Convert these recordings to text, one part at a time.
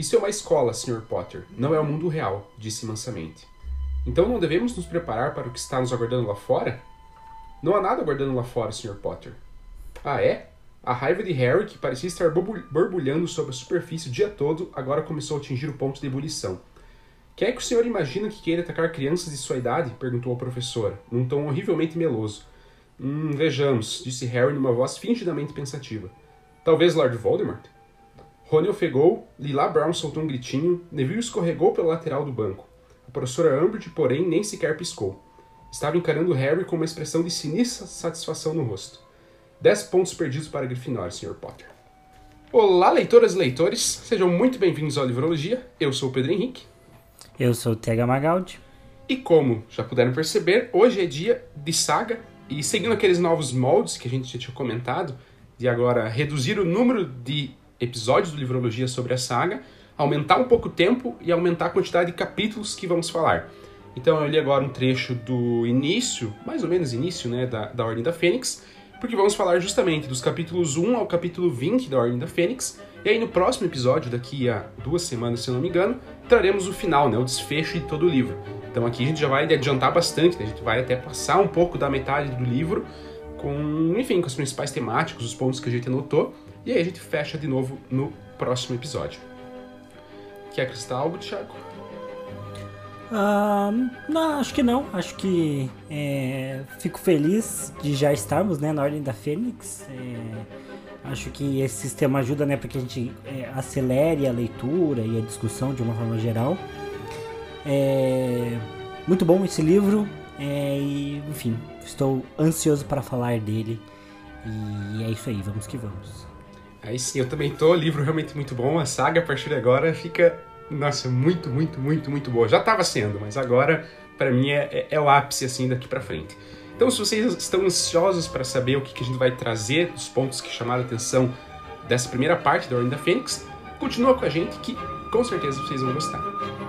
Isso é uma escola, Sr. Potter, não é o mundo real, disse mansamente. Então não devemos nos preparar para o que está nos aguardando lá fora? Não há nada aguardando lá fora, Sr. Potter. Ah, é? A raiva de Harry, que parecia estar borbulhando sobre a superfície o dia todo, agora começou a atingir o ponto de ebulição. Quem é que o senhor imagina que queira atacar crianças de sua idade? perguntou a professora, num tom horrivelmente meloso. Hum, vejamos, disse Harry numa voz fingidamente pensativa. Talvez Lord Voldemort? Rony ofegou, Lila Brown soltou um gritinho, Neville escorregou pela lateral do banco. A professora Umbridge, porém, nem sequer piscou. Estava encarando Harry com uma expressão de sinistra satisfação no rosto. 10 pontos perdidos para a Grifinória, Sr. Potter. Olá, leitoras e leitores, sejam muito bem-vindos ao Livrologia. Eu sou o Pedro Henrique. Eu sou o Tega Magaldi. E como já puderam perceber, hoje é dia de saga e seguindo aqueles novos moldes que a gente já tinha comentado, de agora reduzir o número de episódios do Livrologia sobre a saga, aumentar um pouco o tempo e aumentar a quantidade de capítulos que vamos falar. Então eu li agora um trecho do início, mais ou menos início, né, da, da Ordem da Fênix, porque vamos falar justamente dos capítulos 1 ao capítulo 20 da Ordem da Fênix, e aí no próximo episódio, daqui a duas semanas, se eu não me engano, traremos o final, né, o desfecho de todo o livro. Então aqui a gente já vai adiantar bastante, né, a gente vai até passar um pouco da metade do livro, com, enfim, com os principais temáticos, os pontos que a gente anotou, e aí a gente fecha de novo no próximo episódio. Quer acrescentar algo, Thiago? Uh, não, acho que não. Acho que é, fico feliz de já estarmos né, na Ordem da Fênix. É, acho que esse sistema ajuda né, para que a gente é, acelere a leitura e a discussão de uma forma geral. É, muito bom esse livro. É, e, enfim, estou ansioso para falar dele. E é isso aí, vamos que vamos. Aí sim, eu também tô. Livro realmente muito bom. A saga, a partir de agora, fica nossa, muito, muito, muito, muito boa. Já estava sendo, mas agora, para mim, é, é, é, o ápice, assim, daqui para frente. Então, se vocês estão ansiosos para saber o que, que, a gente vai trazer, os pontos que chamaram a atenção dessa primeira parte da Ordem da Fênix, continua com a gente que, com certeza, vocês vão gostar.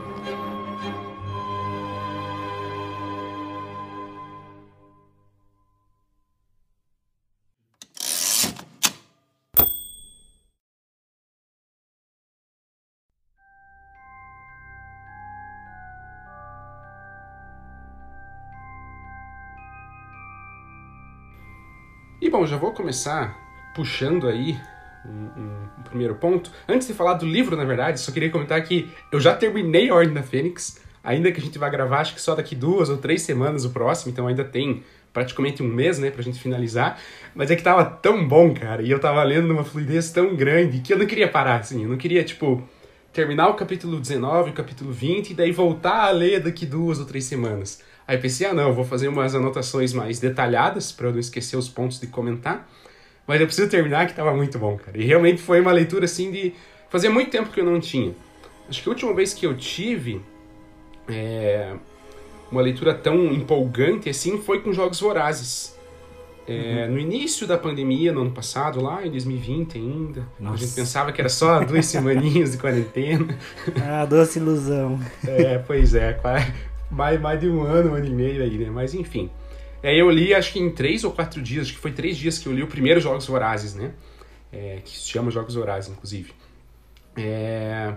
Bom, já vou começar puxando aí um, um, primeiro ponto. Antes de falar do livro, na verdade, só queria comentar que eu já terminei a Ordem da Fênix, ainda que a gente vai gravar, acho que só daqui duas ou três semanas o próximo, então ainda tem praticamente um mês, né, pra gente finalizar. Mas é que tava tão bom, cara, e eu tava lendo numa fluidez tão grande que eu não queria parar, assim, eu não queria, tipo, terminar o capítulo 19, o capítulo 20 e daí voltar a ler daqui duas ou três semanas. Aí pensei, ah não, eu vou fazer umas anotações mais detalhadas para eu não esquecer os pontos de comentar. Mas eu preciso terminar que estava muito bom, cara. E realmente foi uma leitura assim de. Fazia muito tempo que eu não tinha. Acho que a última vez que eu tive é, uma leitura tão empolgante assim foi com Jogos Vorazes. É, uhum. No início da pandemia, no ano passado, lá em 2020 ainda, Nossa. a gente pensava que era só duas semaninhas de quarentena. Ah, doce ilusão. É, pois é, mais, mais de um ano, um ano e meio aí, né? Mas enfim. Aí eu li, acho que em três ou quatro dias, acho que foi três dias que eu li o primeiro Jogos Vorazes, né? É, que se chama Jogos Vorazes, inclusive. É,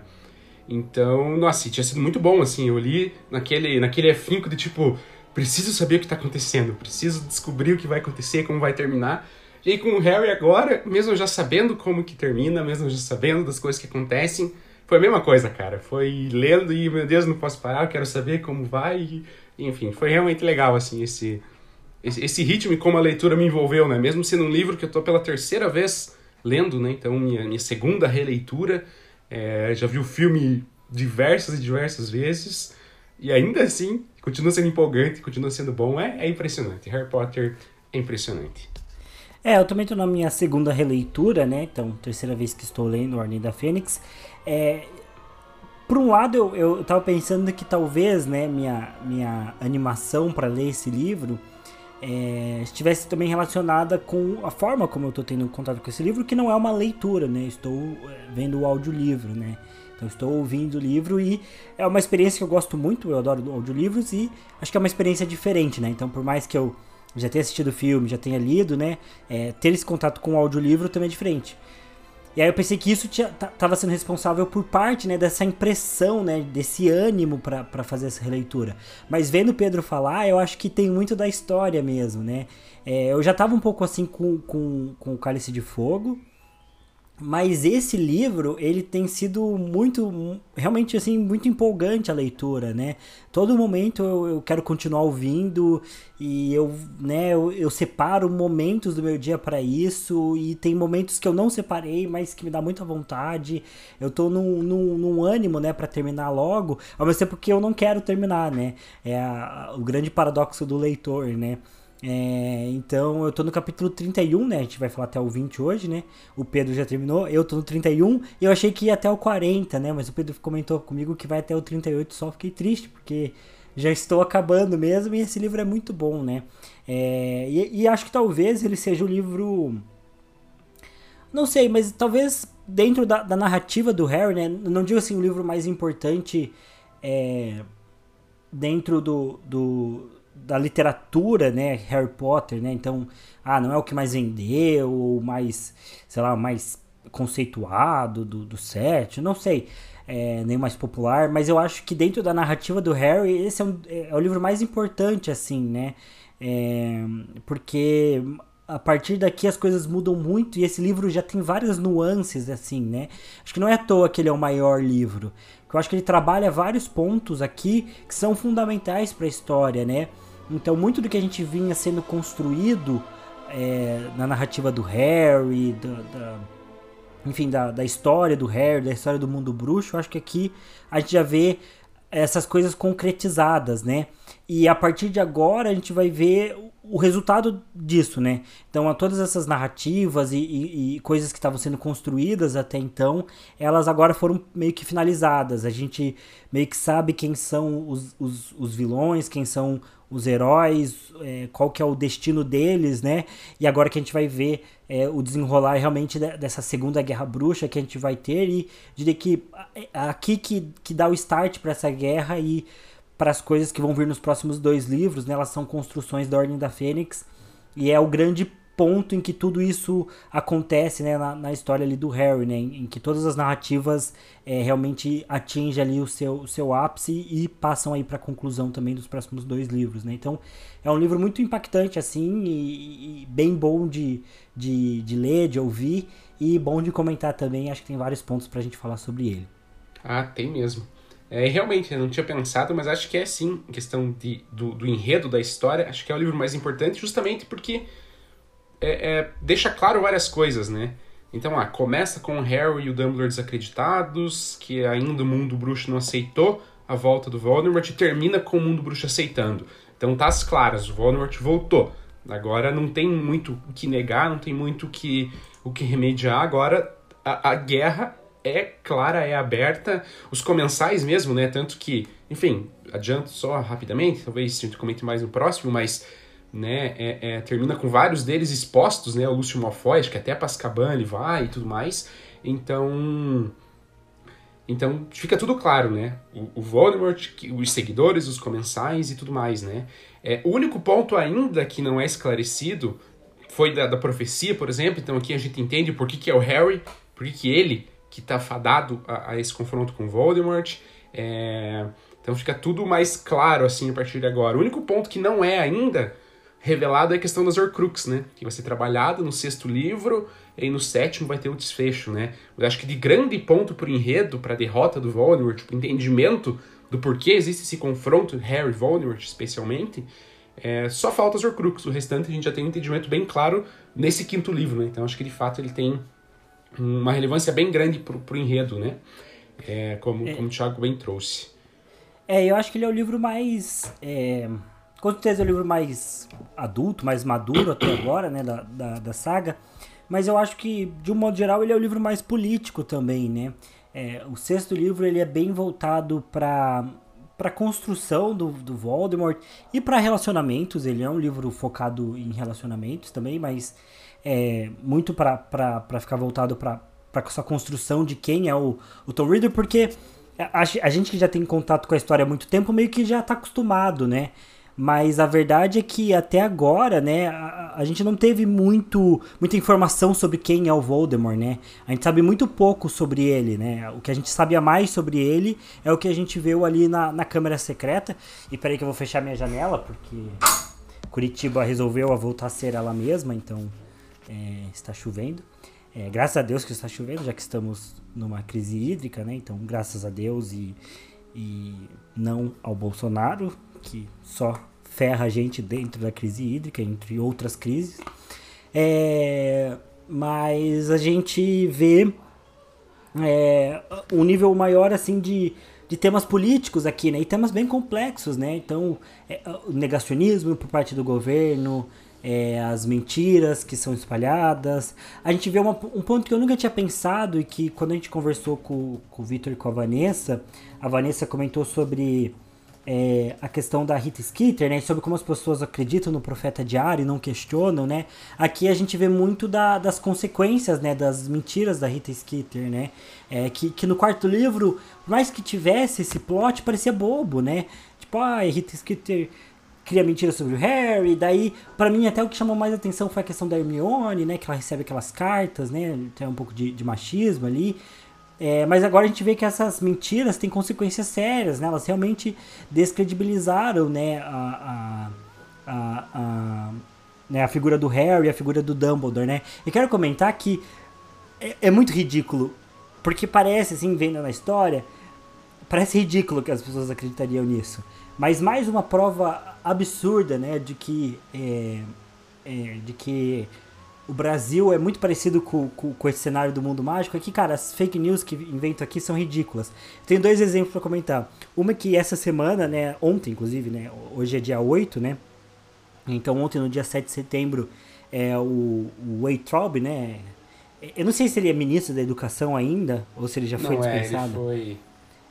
então, nossa, tinha sido muito bom, assim. Eu li naquele, naquele afinco de tipo, preciso saber o que está acontecendo, preciso descobrir o que vai acontecer, como vai terminar. E com o Harry agora, mesmo já sabendo como que termina, mesmo já sabendo das coisas que acontecem, foi a mesma coisa, cara. Foi lendo e, meu Deus, não posso parar, quero saber como vai. E, enfim, foi realmente legal, assim, esse, esse, esse, ritmo e como a leitura me envolveu, né? Mesmo sendo um livro que eu tô pela terceira vez lendo, né? Então, minha, minha segunda releitura. É, já vi o filme diversas e diversas vezes. E ainda assim, continua sendo empolgante, continua sendo bom. É, é impressionante. Harry Potter é impressionante. É, eu também tô na minha segunda releitura, né? Então, terceira vez que estou lendo Ordem da Fênix. É, por um lado, eu, eu tava pensando que talvez, né, minha, minha animação para ler esse livro é, estivesse também relacionada com a forma como eu estou tendo contato com esse livro, que não é uma leitura, né? Estou é, vendo o audiolivro, né? Então estou ouvindo o livro e é uma experiência que eu gosto muito, eu adoro audiolivros e acho que é uma experiência diferente, né? Então por mais que eu já tenha assistido o filme, já tenha lido, né? É, ter esse contato com o audiolivro também é diferente. E aí eu pensei que isso estava sendo responsável por parte, né, dessa impressão, né, desse ânimo para fazer essa releitura. Mas vendo Pedro falar, eu acho que tem muito da história mesmo, né? É, eu já estava um pouco assim com, com, com o Cálice de Fogo, mas esse livro, ele tem sido muito, realmente assim, muito empolgante a leitura, né? Todo momento eu, eu quero continuar ouvindo e eu, né, eu, eu separo momentos do meu dia para isso e tem momentos que eu não separei, mas que me dá muita vontade. Eu tô num, num, num ânimo, né, para terminar logo, ao mesmo tempo que eu não quero terminar, né? É a, o grande paradoxo do leitor, né? É, então eu tô no capítulo 31, né? A gente vai falar até o 20 hoje, né? O Pedro já terminou, eu tô no 31 e eu achei que ia até o 40, né? Mas o Pedro comentou comigo que vai até o 38, só fiquei triste, porque já estou acabando mesmo e esse livro é muito bom, né? É, e, e, acho que talvez ele seja o livro. Não sei, mas talvez dentro da, da narrativa do Harry, né? Não digo assim o livro mais importante é, dentro do, do, da literatura, né, Harry Potter, né? Então, ah, não é o que mais vendeu, ou mais, sei lá, mais conceituado do, do set, não sei, é, nem mais popular, mas eu acho que dentro da narrativa do Harry, esse é, um, é o livro mais importante, assim, né? É, porque a partir daqui as coisas mudam muito e esse livro já tem várias nuances, assim, né? Acho que não é à toa que ele é o maior livro. Eu acho que ele trabalha vários pontos aqui que são fundamentais para a história, né? Então, muito do que a gente vinha sendo construído é, na narrativa do Harry, da, da enfim, da, da história do Harry, da história do mundo bruxo, acho que aqui a gente já vê essas coisas concretizadas, né? E a partir de agora a gente vai ver o resultado disso, né? Então, a todas essas narrativas e, e, e, coisas que estavam sendo construídas até então, elas agora foram meio que finalizadas. A gente meio que sabe quem são os, os, os vilões, quem são os heróis, é, qual que é o destino deles, né? E agora que a gente vai ver é, o desenrolar realmente dessa segunda guerra bruxa que a gente vai ter e diria que é, aqui que, que dá o start para essa guerra e para as coisas que vão vir nos próximos dois livros, né? Elas são construções da Ordem da Fênix e é o grande ponto em que tudo isso acontece né, na, na história ali do Harry, né, em, em que todas as narrativas é, realmente atingem ali o seu, o seu ápice e passam aí para a conclusão também dos próximos dois livros. Né? Então é um livro muito impactante assim e, e, bem bom de, de, de ler, de ouvir e bom de comentar também. Acho que tem vários pontos para a gente falar sobre ele. Ah, tem mesmo. É, realmente, eu não tinha pensado, mas acho que é sim, questão de, do, do enredo da história, acho que é o livro mais importante, justamente porque é, é, deixa claro várias coisas, né? Então, ah, começa com o Harry e o Dumbledore desacreditados, que ainda o mundo bruxo não aceitou a volta do Voldemort, e termina com o mundo bruxo aceitando. Então tá as claras, o Voldemort voltou. Agora não tem muito o que negar, não tem muito o que, o que remediar. Agora a, a guerra é clara, é aberta. Os comensais mesmo, né? Tanto que, enfim, adianto só rapidamente, talvez a gente comente mais no próximo, mas né, é, é, termina com vários deles expostos, né? O Lúcio Malfoy, acho que até para Azkaban ele vai e tudo mais. Então, então fica tudo claro, né? O, o Voldemort, os seguidores, os comensais e tudo mais, né? É, o único ponto ainda que não é esclarecido foi da, da profecia, por exemplo. Então aqui a gente entende por que, que é o Harry, por que, que ele que está fadado a, a, esse confronto com Voldemort. É, então fica tudo mais claro assim a partir de agora. O único ponto que não é ainda revelado é a questão das Horcrux, né? Que vai ser trabalhada no sexto livro e no sétimo vai ter o desfecho, né? Eu acho que de grande ponto pro enredo, pra derrota do Voldemort, pro entendimento do porquê existe esse confronto, Harry e Voldemort especialmente, é, só falta as Horcrux. O restante a gente já tem um entendimento bem claro nesse quinto livro, né? Então acho que de fato ele tem uma relevância bem grande pro, pro enredo, né? É, como, é. como o Thiago bem trouxe. É, eu acho que ele é o livro mais... É com certeza é o livro mais adulto, mais maduro até agora, né, da, da, da, saga. Mas eu acho que, de um modo geral, ele é o livro mais político também, né? É, o sexto livro ele é bem voltado para para construção do, do Voldemort e para relacionamentos. Ele é um livro focado em relacionamentos também, mas é muito para ficar voltado para essa construção de quem é o, o Tom Riddle, porque a, a gente que já tem contato com a história há muito tempo meio que já está acostumado, né? Mas a verdade é que até agora, né, a, a, gente não teve muito, muita informação sobre quem é o Voldemort, né? A gente sabe muito pouco sobre ele, né? O que a gente sabia mais sobre ele é o que a gente viu ali na, na câmera secreta. E peraí que eu vou fechar minha janela, porque Curitiba resolveu voltar a ser ela mesma, então é, está chovendo. É, graças a Deus que está chovendo, já que estamos numa crise hídrica, né? Então, graças a Deus e, e não ao Bolsonaro, que só ferra a gente dentro da crise hídrica, entre outras crises. É, mas a gente vê é, um nível maior assim de, de temas políticos aqui, né? E temas bem complexos, né? Então, é, o negacionismo por parte do governo, é, as mentiras que são espalhadas. A gente vê uma, um ponto que eu nunca tinha pensado e que quando a gente conversou com, com o Victor e com a Vanessa, a Vanessa comentou sobre é, a questão da Rita Skeeter, né, sobre como as pessoas acreditam no profeta diário e não questionam, né? Aqui a gente vê muito da, das consequências, né, das mentiras da Rita Skeeter, né? É, que, que no quarto livro, por mais que tivesse esse plot, parecia bobo, né? Tipo, ah, Rita Skeeter cria mentiras sobre o Harry, daí, para mim, até o que chamou mais atenção foi a questão da Hermione, né, que ela recebe aquelas cartas, né, tem um pouco de, de machismo ali, é, mas agora a gente vê que essas mentiras têm consequências sérias, né? Elas realmente descredibilizaram, né, a, a, a, a, né, a figura do Harry, a figura do Dumbledore, né? E quero comentar que é, é muito ridículo, porque parece, assim, vendo na história, parece ridículo que as pessoas acreditariam nisso. Mas mais uma prova absurda, né, de que, é, é, de que o Brasil é muito parecido com, com, com, esse cenário do mundo mágico. Aqui, cara, as fake news que invento aqui são ridículas. Tenho dois exemplos para comentar. Uma é que essa semana, né, ontem inclusive, né, hoje é dia 8, né, então ontem no dia 7 de setembro, é, o, o Wade Traub, né, eu não sei se ele é ministro da educação ainda, ou se ele já foi não, dispensado. É, ele foi...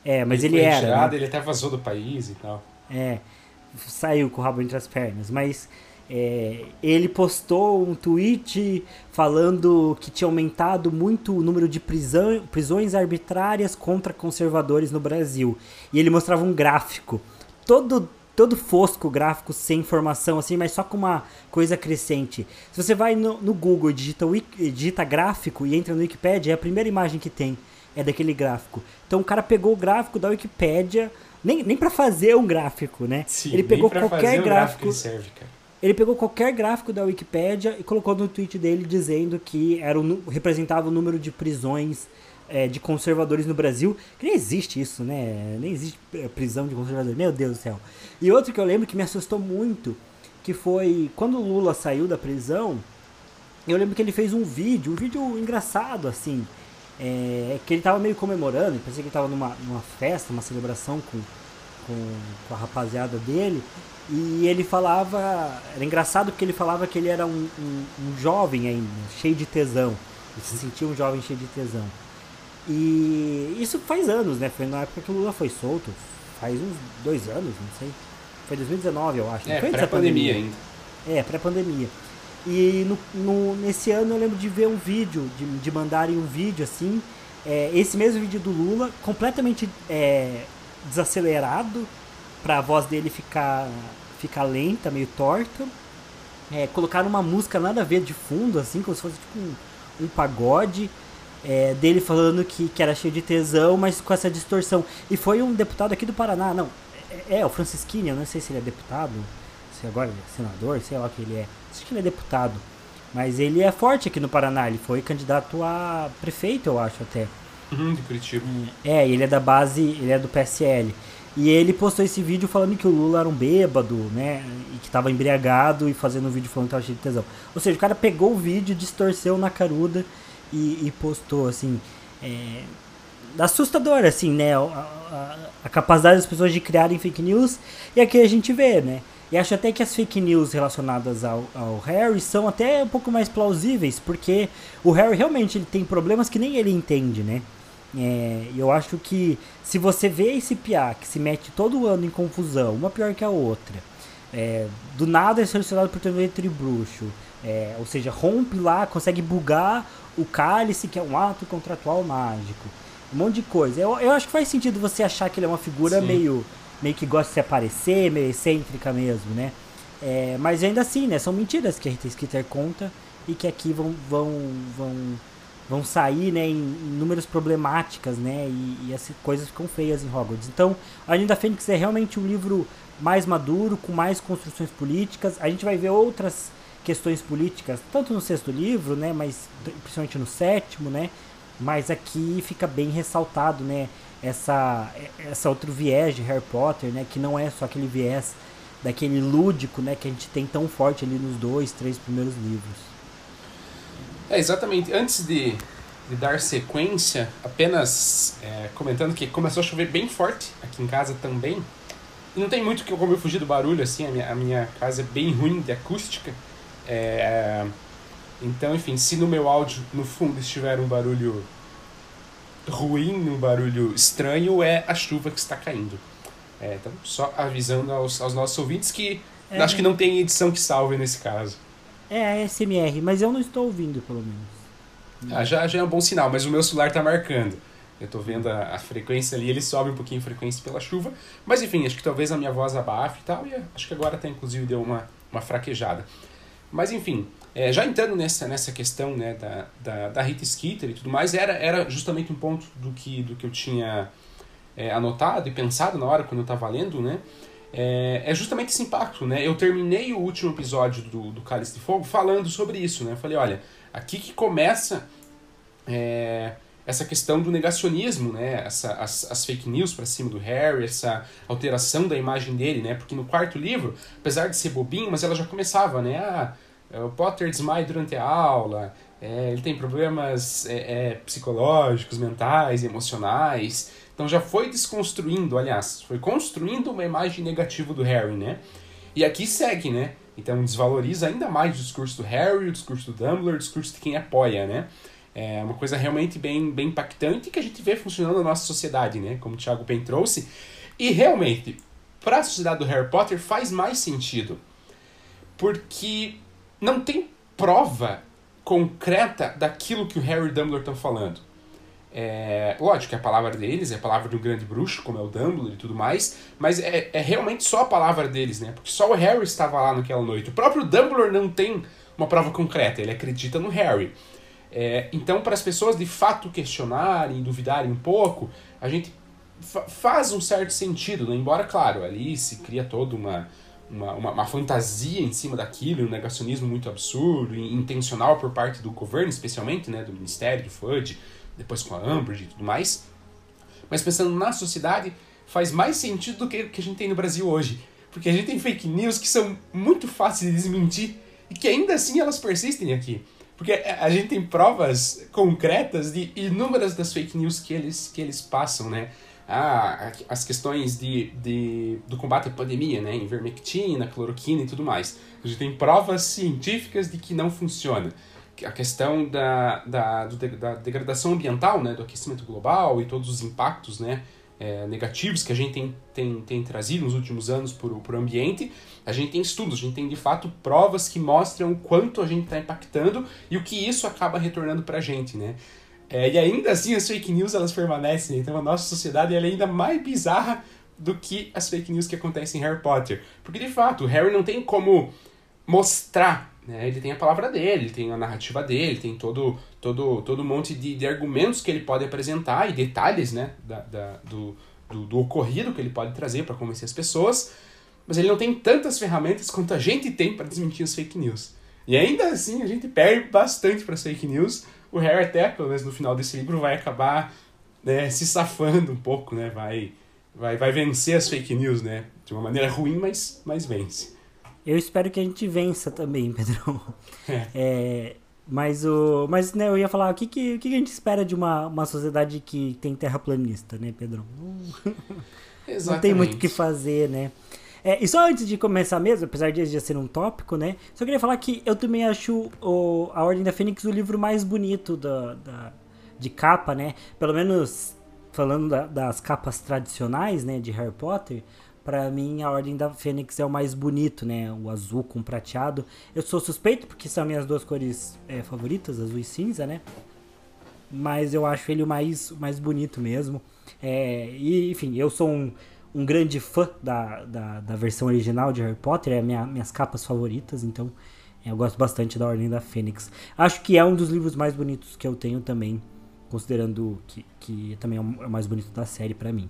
É, mas ele, ele era. Retirado, né? Ele até vazou do país e tal. É, saiu com o rabo entre as pernas, mas é, ele postou um tweet falando que tinha aumentado muito o número de prisão, prisões arbitrárias contra conservadores no Brasil. E ele mostrava um gráfico, todo todo fosco gráfico sem informação assim, mas só com uma coisa crescente. Se você vai no, no Google e digita, digita gráfico e entra no Wikipedia, é a primeira imagem que tem é daquele gráfico. Então o cara pegou o gráfico da Wikipedia, nem, nem para fazer um gráfico, né? Sim, ele pegou qualquer um gráfico, gráfico serve, cara. Ele pegou qualquer gráfico da Wikipédia e colocou no tweet dele dizendo que era o, representava o número de prisões é, de conservadores no Brasil. Que nem existe isso, né? Nem existe é, prisão de conservadores. Meu Deus do céu. E outro que eu lembro que me assustou muito, que foi quando o Lula saiu da prisão, eu lembro que ele fez um vídeo, um vídeo engraçado, assim. É, que ele tava meio comemorando, parecia que ele tava numa, numa festa, uma celebração com, com, com a rapaziada dele. E ele falava. Era engraçado porque ele falava que ele era um, um, um jovem ainda, cheio de tesão. Ele se sentia um jovem cheio de tesão. E isso faz anos, né? Foi na época que o Lula foi solto. Faz uns dois anos, não sei. Foi 2019, eu acho. É, foi pré-pandemia ainda. É, pré-pandemia. E no, no, nesse ano eu lembro de ver um vídeo, de, de mandarem um vídeo assim. É, esse mesmo vídeo do Lula, completamente é, desacelerado, pra voz dele ficar, ficar lenta, meio torta. É, colocaram uma música nada a ver de fundo, assim, como se fosse tipo um, um pagode. É, dele falando que, que era cheio de tesão, mas com essa distorção. E foi um deputado aqui do Paraná, não. É, é o Francisquini, eu não sei se ele é deputado, se agora ele é senador, sei lá o que ele é. Acho que ele é deputado. Mas ele é forte aqui no Paraná, ele foi candidato a prefeito, eu acho até. Uhum, de Curitiba. É, ele é da base, ele é do PSL. E ele postou esse vídeo falando que o Lula era um bêbado, né? E que tava embriagado e fazendo um vídeo falando que tava cheio de tesão. Ou seja, o cara pegou o vídeo, distorceu na caruda e, e postou, assim. É, assustador, assim, né? A, a, a, capacidade das pessoas de criarem fake news. E aqui a gente vê, né? E acho até que as fake news relacionadas ao, ao Harry são até um pouco mais plausíveis, porque o Harry realmente ele tem problemas que nem ele entende, né? É, eu acho que se você vê esse piá que se mete todo ano em confusão, uma pior que a outra, é, do nada é selecionado por um bruxo, é, ou seja, rompe lá, consegue bugar o cálice, que é um ato contratual mágico, um monte de coisa. Eu, eu acho que faz sentido você achar que ele é uma figura Sim. meio meio que gosta de se aparecer, meio excêntrica mesmo, né? É, mas ainda assim, né? São mentiras que a Rita Skeeter conta e que aqui vão, vão, vão, vão sair né, em números problemáticas, né? E, e as coisas ficam feias em Hogwarts. Então, a Ordem da Fênix é realmente um livro mais maduro, com mais construções políticas. A gente vai ver outras questões políticas, tanto no sexto livro, né? Mas principalmente no sétimo, né? Mas aqui fica bem ressaltado, né? Essa, essa outro viés de Harry Potter, né? Que não é só aquele viés daquele lúdico, né? Que a gente tem tão forte ali nos dois, três primeiros livros. É, exatamente. Antes de, de dar sequência, apenas é, comentando que começou a chover bem forte aqui em casa também. E não tem muito como eu fugir do barulho, assim, a minha, a minha casa é bem ruim de acústica. É, então, enfim, se no meu áudio, no fundo, estiver um barulho ruim, um barulho estranho, é a chuva que está caindo. É, então, só avisando aos, aos nossos ouvintes que é. acho que não tem edição que salve nesse caso. É, é SMR, mas eu não estou ouvindo, pelo menos. Ah, já, já é um bom sinal, mas o meu celular está marcando. Eu estou vendo a, a, frequência ali, ele sobe um pouquinho a frequência pela chuva. Mas enfim, acho que talvez a minha voz abafe e tal. E acho que agora até inclusive deu uma, uma fraquejada. Mas enfim, é, já entrando nessa, nessa questão né, da, da, da Rita Skeeter e tudo mais, era, era justamente um ponto do que, do que eu tinha é, anotado e pensado na hora quando eu estava lendo, né? É, é, justamente esse impacto, né? Eu terminei o último episódio do, do Cálice de Fogo falando sobre isso, né? Eu falei, olha, aqui que começa é, essa questão do negacionismo, né? Essa, as, as fake news para cima do Harry, essa alteração da imagem dele, né? Porque no quarto livro, apesar de ser bobinho, mas ela já começava, né? Ah, é, o Potter desmaia durante a aula, é, ele tem problemas é, é, psicológicos, mentais, emocionais. Então já foi desconstruindo, aliás, foi construindo uma imagem negativa do Harry, né? E aqui segue, né? Então desvaloriza ainda mais o discurso do Harry, o discurso do Dumbledore, o discurso de quem apoia, né? É uma coisa realmente bem, bem impactante que a gente vê funcionando na nossa sociedade, né? Como o Thiago Pen trouxe. E realmente, para a sociedade do Harry Potter faz mais sentido. Porque não tem prova concreta daquilo que o Harry e o Dumbledore estão falando. É, lógico que a palavra deles é a palavra do grande bruxo, como é o Dumbledore e tudo mais, mas é, é realmente só a palavra deles, né? Porque só o Harry estava lá naquela noite. O próprio Dumbledore não tem uma prova concreta, ele acredita no Harry. É, então, para as pessoas de fato questionarem, duvidarem um pouco, a gente fa faz um certo sentido, né? embora, claro, ali se cria toda uma, uma, uma, uma, fantasia em cima daquilo, um negacionismo muito absurdo intencional por parte do governo, especialmente, né, do Ministério, do FUD, depois com a Umbridge e tudo mais. Mas pensando na sociedade, faz mais sentido do que o que a gente tem no Brasil hoje. Porque a gente tem fake news que são muito fáceis de desmentir e que ainda assim elas persistem aqui. Porque a gente tem provas concretas de inúmeras das fake news que eles, que eles passam, né? Ah, as questões de, de, do combate à pandemia, né? Ivermectina, cloroquina e tudo mais. A gente tem provas científicas de que não funciona. A questão da, da, da degradação ambiental, né? Do aquecimento global e todos os impactos, né? é, negativos que a gente tem, tem, tem trazido nos últimos anos para o ambiente, a gente tem estudos, a gente tem de fato provas que mostram o quanto a gente está impactando e o que isso acaba retornando para a gente, né? É, e ainda assim as fake news elas permanecem, então a nossa sociedade é ainda mais bizarra do que as fake news que acontecem em Harry Potter. Porque de fato, o Harry não tem como mostrar né? Ele tem a palavra dele, ele tem a narrativa dele, tem todo, todo, todo um monte de, de argumentos que ele pode apresentar e detalhes né? da, da do, do, do ocorrido que ele pode trazer para convencer as pessoas, mas ele não tem tantas ferramentas quanto a gente tem para desmentir as fake news. E ainda assim a gente perde bastante para as fake news. O Harry até, pelo menos no final desse livro, vai acabar né, se safando um pouco, né? vai, vai, vai vencer as fake news né? de uma maneira ruim, mas, mas vence. Eu espero que a gente vença também, Pedrão. É. é mas o. Mas né, eu ia falar, o que, que, o que a gente espera de uma, uma sociedade que tem terraplanista, né, Pedrão? Exatamente. Não tem muito o que fazer, né? É, e só antes de começar mesmo, apesar de já ser um tópico, né? Só queria falar que eu também acho o, A Ordem da Fênix o livro mais bonito da, da, de capa, né? Pelo menos falando da, das capas tradicionais, né, de Harry Potter. Para mim, a Ordem da Fênix é o mais bonito, né? O azul com prateado. Eu sou suspeito porque são minhas duas cores é, favoritas, azul e cinza, né? Mas eu acho ele o mais, mais bonito mesmo. É, e, enfim, eu sou um, um grande fã da, da, da, versão original de Harry Potter, é minha, minhas capas favoritas, então é, eu gosto bastante da Ordem da Fênix. Acho que é um dos livros mais bonitos que eu tenho também, considerando que, que também é o mais bonito da série para mim.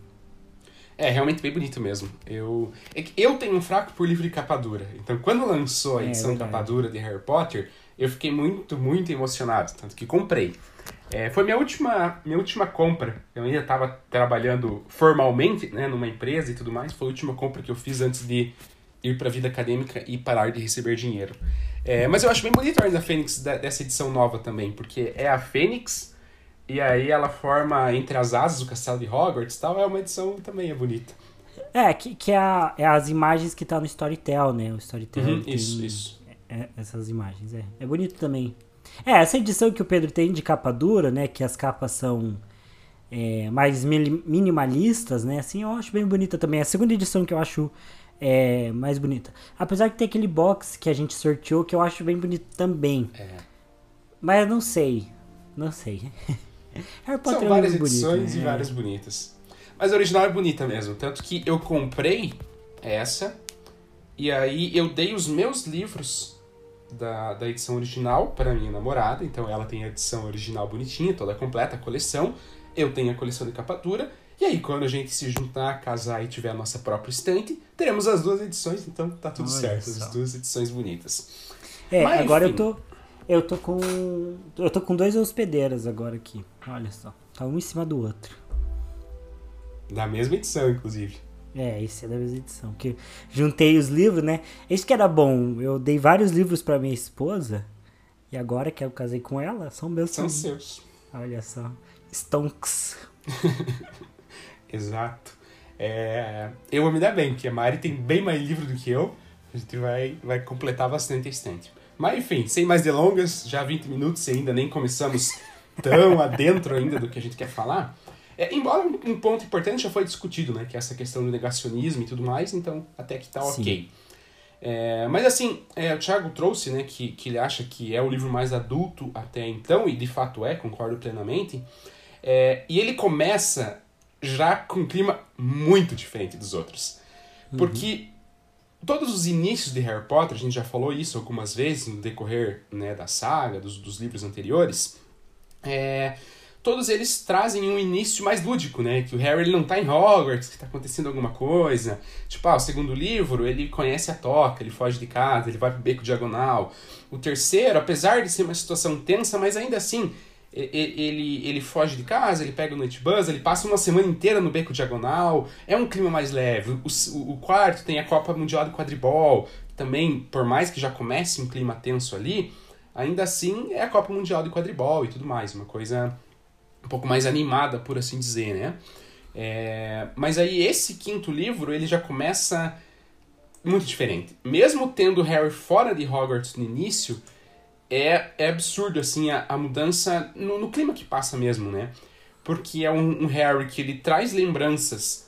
É, realmente bem bonito mesmo. Eu, é eu tenho um fraco por livro de capa dura. Então, quando lançou a é, edição é, capa dura de Harry Potter, eu fiquei muito, muito emocionado. Tanto que comprei. É, foi minha última, minha última compra. Eu ainda estava trabalhando formalmente né, numa empresa e tudo mais. Foi a última compra que eu fiz antes de ir para a vida acadêmica e parar de receber dinheiro. É, mas eu acho bem bonito a Ordem da Fênix dessa edição nova também, porque é a Fênix e aí ela forma entre as asas o castelo de Hogwarts e tal. É uma edição também é bonita. É, que, que é, a, é as imagens que tá no Storytel, né? O Storytel uhum, isso, isso. É, essas imagens, é. É bonito também. É, essa edição que o Pedro tem de capa dura, né? Que as capas são é, mais minimalistas, né? Assim, eu acho bem bonita também. A segunda edição que eu acho é, mais bonita. Apesar que tem aquele box que a gente sorteou que eu acho bem bonito também. É. Mas não sei. Não sei. Harry Potter São é várias edições bonito, né? e várias bonitas. Mas a original é bonita mesmo. Tanto que eu comprei essa. E aí eu dei os meus livros da, da edição original para minha namorada, então ela tem a edição original bonitinha, toda completa, a coleção. Eu tenho a coleção de capa dura. E aí, quando a gente se juntar, casar e tiver a nossa própria estante, teremos as duas edições, então tá tudo Olha certo, só. as duas edições bonitas. É, Mas, agora enfim. eu tô. Eu tô com. Eu tô com dois hospedeiros agora aqui. Olha só. Tá um em cima do outro. Da mesma edição, inclusive. É, esse é da mesma edição. Que juntei os livros, né? Esse que era bom. Eu dei vários livros para minha esposa. E agora que eu casei com ela, são meus São seus. Olha só. Stonks. Exato. É, eu vou me dar bem, porque a Mari tem bem mais livro do que eu. A gente vai, vai completar bastante a estante. Mas enfim, sem mais delongas, já 20 minutos e ainda nem começamos tão adentro ainda do que a gente quer falar. É, embora um ponto importante já foi discutido, né? Que é essa questão do negacionismo e tudo mais, então até que tá Sim. ok. É, mas assim, é, o Thiago trouxe, né, que, que ele acha que é o livro mais adulto até então, e de fato é, concordo plenamente. É, e ele começa já com um clima muito diferente dos outros. Uhum. Porque todos os inícios de Harry Potter, a gente já falou isso algumas vezes no decorrer né, da saga, dos, dos livros anteriores, é, todos eles trazem um início mais lúdico, né? Que o Harry ele não tá em Hogwarts, que tá acontecendo alguma coisa. Tipo, ah, o segundo livro, ele conhece a toca, ele foge de casa, ele vai pro beco diagonal. O terceiro, apesar de ser uma situação tensa, mas ainda assim, ele, ele foge de casa, ele pega o Night Bus, ele passa uma semana inteira no beco diagonal. É um clima mais leve. O, o quarto tem a Copa Mundial de Quadribol, também, por mais que já comece um clima tenso ali, ainda assim é a Copa Mundial de Quadribol e tudo mais. Uma coisa um pouco mais animada, por assim dizer, né? É, mas aí esse quinto livro ele já começa muito diferente. Mesmo tendo Harry fora de Hogwarts no início, é, é absurdo assim a, a mudança no, no, clima que passa mesmo, né? Porque é um, um Harry que ele traz lembranças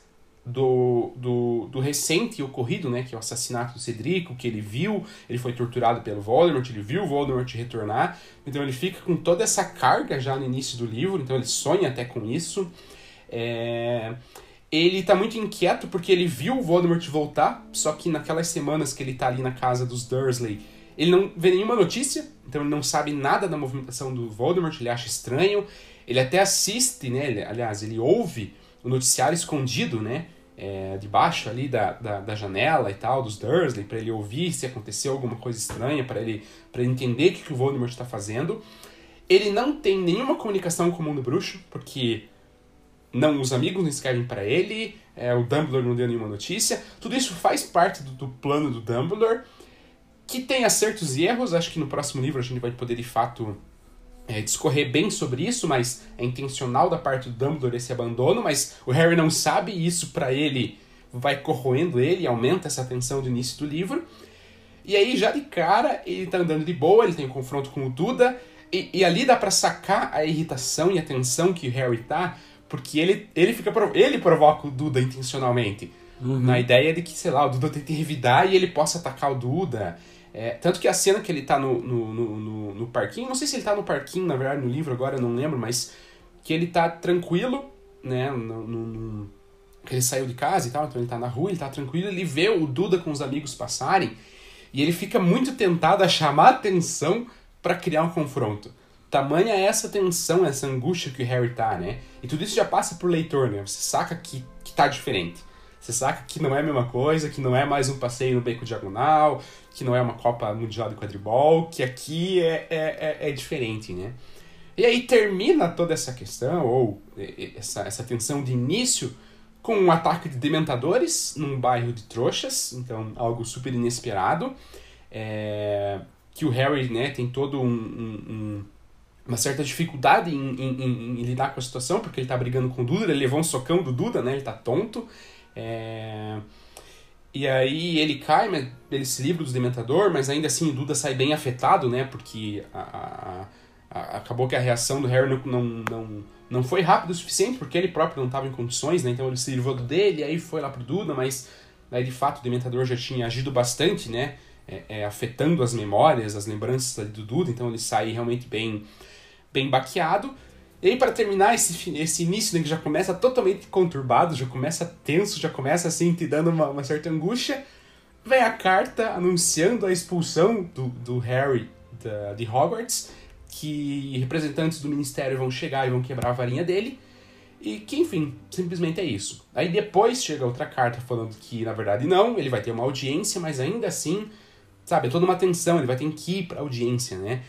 do, do, do recente ocorrido, né, que é o assassinato do Cedrico, que ele viu, ele foi torturado pelo Voldemort, ele viu o Voldemort retornar, então ele fica com toda essa carga já no início do livro, então ele sonha até com isso. É... Ele tá muito inquieto porque ele viu o Voldemort voltar, só que naquelas semanas que ele tá ali na casa dos Dursley, ele não vê nenhuma notícia, então ele não sabe nada da movimentação do Voldemort, ele acha estranho, ele até assiste, né, aliás, ele ouve o noticiário escondido, né, é, debaixo ali da, da, da, janela e tal, dos Dursley, para ele ouvir se aconteceu alguma coisa estranha, para ele, ele entender o que, que o Voldemort está fazendo. Ele não tem nenhuma comunicação com o mundo bruxo, porque não os amigos não escrevem para ele, é, o Dumbledore não deu nenhuma notícia. Tudo isso faz parte do, do plano do Dumbledore, que tem acertos e erros. Acho que no próximo livro a gente vai poder de fato é, discorrer bem sobre isso, mas é intencional da parte do Dumbledore esse abandono, mas o Harry não sabe e isso para ele vai corroendo ele, aumenta essa tensão do início do livro. E aí, já de cara, ele tá andando de boa, ele tem um confronto com o Duda, e, e ali dá para sacar a irritação e a tensão que o Harry tá, porque ele, ele fica ele provoca o Duda intencionalmente. Uhum. Na ideia de que, sei lá, o Duda tenta revidar e ele possa atacar o Duda. É, tanto que a cena que ele tá no, no, no, no, parquinho, não sei se ele tá no parquinho, na verdade, no livro agora, eu não lembro, mas que ele tá tranquilo, né, no, no, ele saiu de casa e tal, então ele tá na rua, ele tá tranquilo, ele vê o Duda com os amigos passarem e ele fica muito tentado a chamar atenção para criar um confronto. Tamanha essa tensão, essa angústia que o Harry tá, né? E tudo isso já passa pro leitor, né? Você saca que, que tá diferente. Você saca que não é a mesma coisa, que não é mais um passeio no beco diagonal, que não é uma Copa Mundial de Quadribol, que aqui é, é, é, é diferente, né? E aí termina toda essa questão, ou essa, essa tensão de início, com um ataque de dementadores num bairro de trouxas, então algo super inesperado. É, que o Harry né, tem todo um, um, uma certa dificuldade em, em, em, em, lidar com a situação, porque ele tá brigando com o Duda, ele levou um socão do Duda, né? Ele tá tonto. É... E aí ele cai, mas ele se livra dos Dementador, mas ainda assim o Duda sai bem afetado, né? Porque a, a, a, acabou que a reação do Harry não, não, não não foi rápido o suficiente, porque ele próprio não estava em condições, né? Então ele se livrou dele, aí foi lá pro Duda, mas aí de fato o Dementador já tinha agido bastante, né? É, é, afetando as memórias, as lembranças do Duda, então ele sai realmente bem, bem baqueado. E aí, para terminar esse, esse início, né, que já começa totalmente conturbado, já começa tenso, já começa assim, te dando uma, uma certa angústia, vem a carta anunciando a expulsão do, do Harry da, de Hogwarts que representantes do ministério vão chegar e vão quebrar a varinha dele. E que, enfim, simplesmente é isso. Aí depois chega outra carta falando que, na verdade, não, ele vai ter uma audiência, mas ainda assim, sabe, é toda uma tensão, ele vai ter que ir pra audiência, né?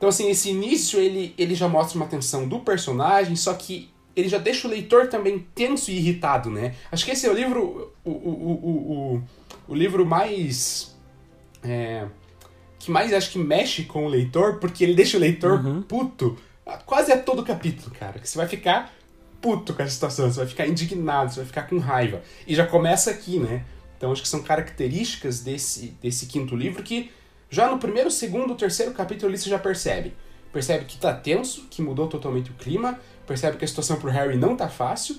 Então, assim, esse início ele, ele já mostra uma tensão do personagem, só que ele já deixa o leitor também tenso e irritado, né? Acho que esse é o livro, o, o, o, o, livro mais. É, que mais acho que mexe com o leitor, porque ele deixa o leitor uhum. puto quase a todo capítulo, cara. Que você vai ficar puto com a situação, você vai ficar indignado, você vai ficar com raiva. E já começa aqui, né? Então acho que são características desse, desse quinto livro que já no primeiro, segundo, terceiro capítulo você já percebe. Percebe que tá tenso, que mudou totalmente o clima, percebe que a situação pro Harry não tá fácil,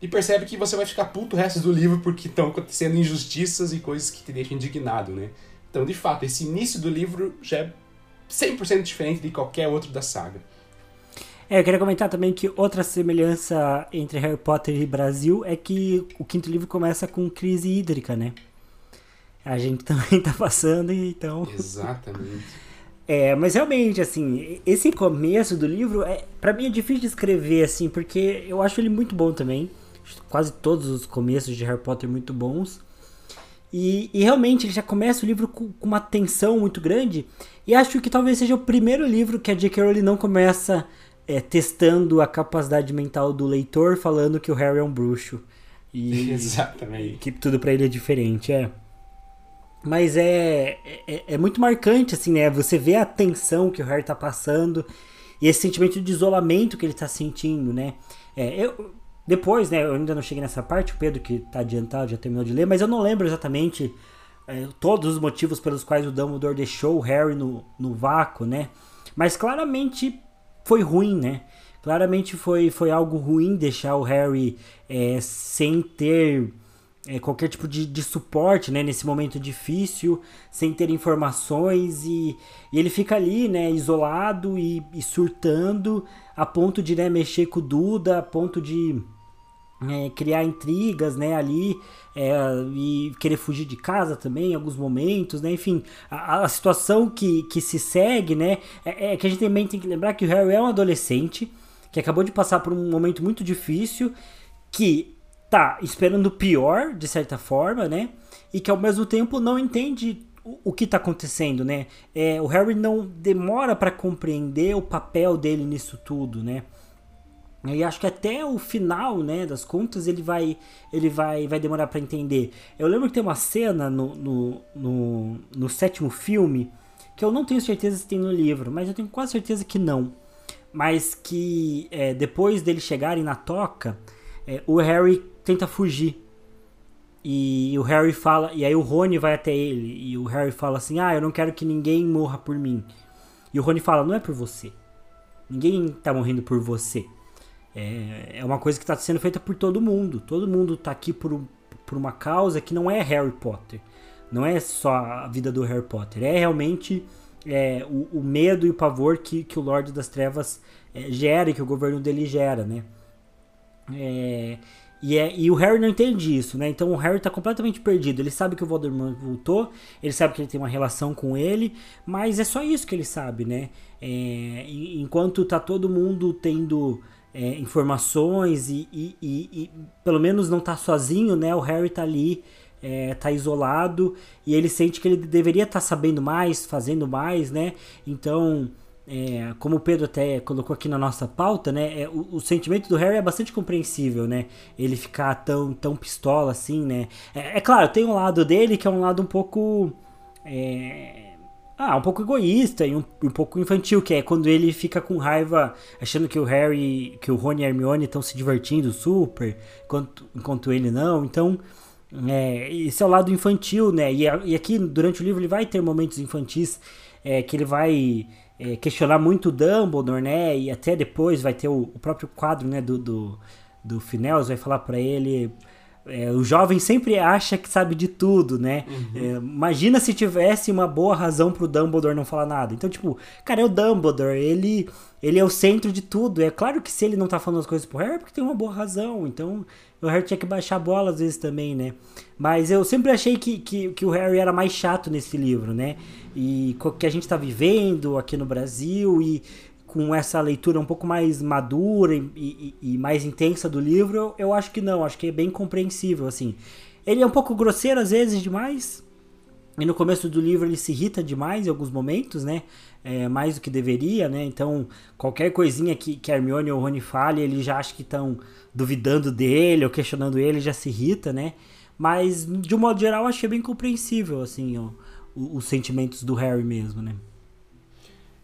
e percebe que você vai ficar puto o resto do livro porque estão acontecendo injustiças e coisas que te deixam indignado, né? Então, de fato, esse início do livro já é 100% diferente de qualquer outro da saga. É, eu queria comentar também que outra semelhança entre Harry Potter e Brasil é que o quinto livro começa com crise hídrica, né? A gente também tá passando, então. Exatamente. É, mas realmente, assim, esse começo do livro, é, para mim é difícil de escrever, assim, porque eu acho ele muito bom também. Quase todos os começos de Harry Potter muito bons. E, e, realmente ele já começa o livro com, com, uma tensão muito grande. E acho que talvez seja o primeiro livro que a J.K. Rowling não começa é, testando a capacidade mental do leitor, falando que o Harry é um bruxo. E Exatamente. Que tudo para ele é diferente, é. Mas é, é, é, muito marcante, assim, né? Você vê a tensão que o Harry tá passando e esse sentimento de isolamento que ele tá sentindo, né? É, eu, depois, né, eu ainda não cheguei nessa parte, o Pedro que tá adiantado já terminou de ler, mas eu não lembro exatamente é, todos os motivos pelos quais o Dumbledore deixou o Harry no, no vácuo, né? Mas claramente foi ruim, né? Claramente foi, foi algo ruim deixar o Harry é, sem ter é, qualquer tipo de, de suporte né, nesse momento difícil, sem ter informações e, e ele fica ali né, isolado e, e surtando a ponto de né, mexer com o Duda, a ponto de é, criar intrigas, né, ali é, e querer fugir de casa também em alguns momentos, né, enfim, a, a situação que, que se segue, né, é, é, que a gente também tem que lembrar que o Harry é um adolescente que acabou de passar por um momento muito difícil, que tá esperando o pior, de certa forma, né, e que ao mesmo tempo não entende o, o que tá acontecendo, né, é, o Harry não demora para compreender o papel dele nisso tudo, né, e acho que até o final, né, das contas, ele vai ele vai, vai demorar para entender. Eu lembro que tem uma cena no, no, no, no, sétimo filme, que eu não tenho certeza se tem no livro, mas eu tenho quase certeza que não. Mas que é, depois deles chegarem na toca, é, o Harry tenta fugir. E o Harry fala, e aí o Rony vai até ele, e o Harry fala assim: Ah, eu não quero que ninguém morra por mim. E o Rony fala: Não é por você. Ninguém tá morrendo por você. É, é uma coisa que está sendo feita por todo mundo. Todo mundo está aqui por, por uma causa que não é Harry Potter. Não é só a vida do Harry Potter. É realmente é, o, o, medo e o pavor que, que o Lorde das Trevas é, gera e que o governo dele gera, né? É, E, é, e o Harry não entende isso, né? Então o Harry tá completamente perdido. Ele sabe que o Voldemort voltou, ele sabe que ele tem uma relação com ele, mas é só isso que ele sabe, né? É, enquanto tá todo mundo tendo é, informações e, e, e, pelo menos não tá sozinho, né? O Harry tá ali, é, tá isolado e ele sente que ele deveria estar tá sabendo mais, fazendo mais, né? Então, é, como o Pedro até colocou aqui na nossa pauta, né? É, o, o, sentimento do Harry é bastante compreensível, né? Ele ficar tão, tão pistola assim, né? É, é claro, tem um lado dele que é um lado um pouco. É, ah, um pouco egoísta e um, um, pouco infantil, que é quando ele fica com raiva, achando que o Harry, que o Rony e a Hermione estão se divertindo super, enquanto, enquanto ele não. Então, é, esse é o lado infantil, né? E, e, aqui, durante o livro, ele vai ter momentos infantis é, que ele vai é, questionar muito o Dumbledore, né? E até depois vai ter o, o próprio quadro, né, do, do, do Finels, vai falar para ele é, o jovem sempre acha que sabe de tudo, né? Uhum. É, imagina se tivesse uma boa razão pro Dumbledore não falar nada. Então, tipo, cara, é o Dumbledore, ele, ele é o centro de tudo. É claro que se ele não tá falando as coisas pro Harry é porque tem uma boa razão. Então, o Harry tinha que baixar a bola às vezes também, né? Mas eu sempre achei que, que, que o Harry era mais chato nesse livro, né? E o que a gente tá vivendo aqui no Brasil e com essa leitura um pouco mais madura e, e, e mais intensa do livro, eu, eu, acho que não, acho que é bem compreensível, assim. Ele é um pouco grosseiro às vezes demais, e no começo do livro ele se irrita demais em alguns momentos, né? É, mais do que deveria, né? Então, qualquer coisinha que, que Hermione ou Rony fale, ele já acha que estão duvidando dele ou questionando ele, já se irrita, né? Mas, de um modo geral, achei bem compreensível, assim, ó, os, os sentimentos do Harry mesmo, né?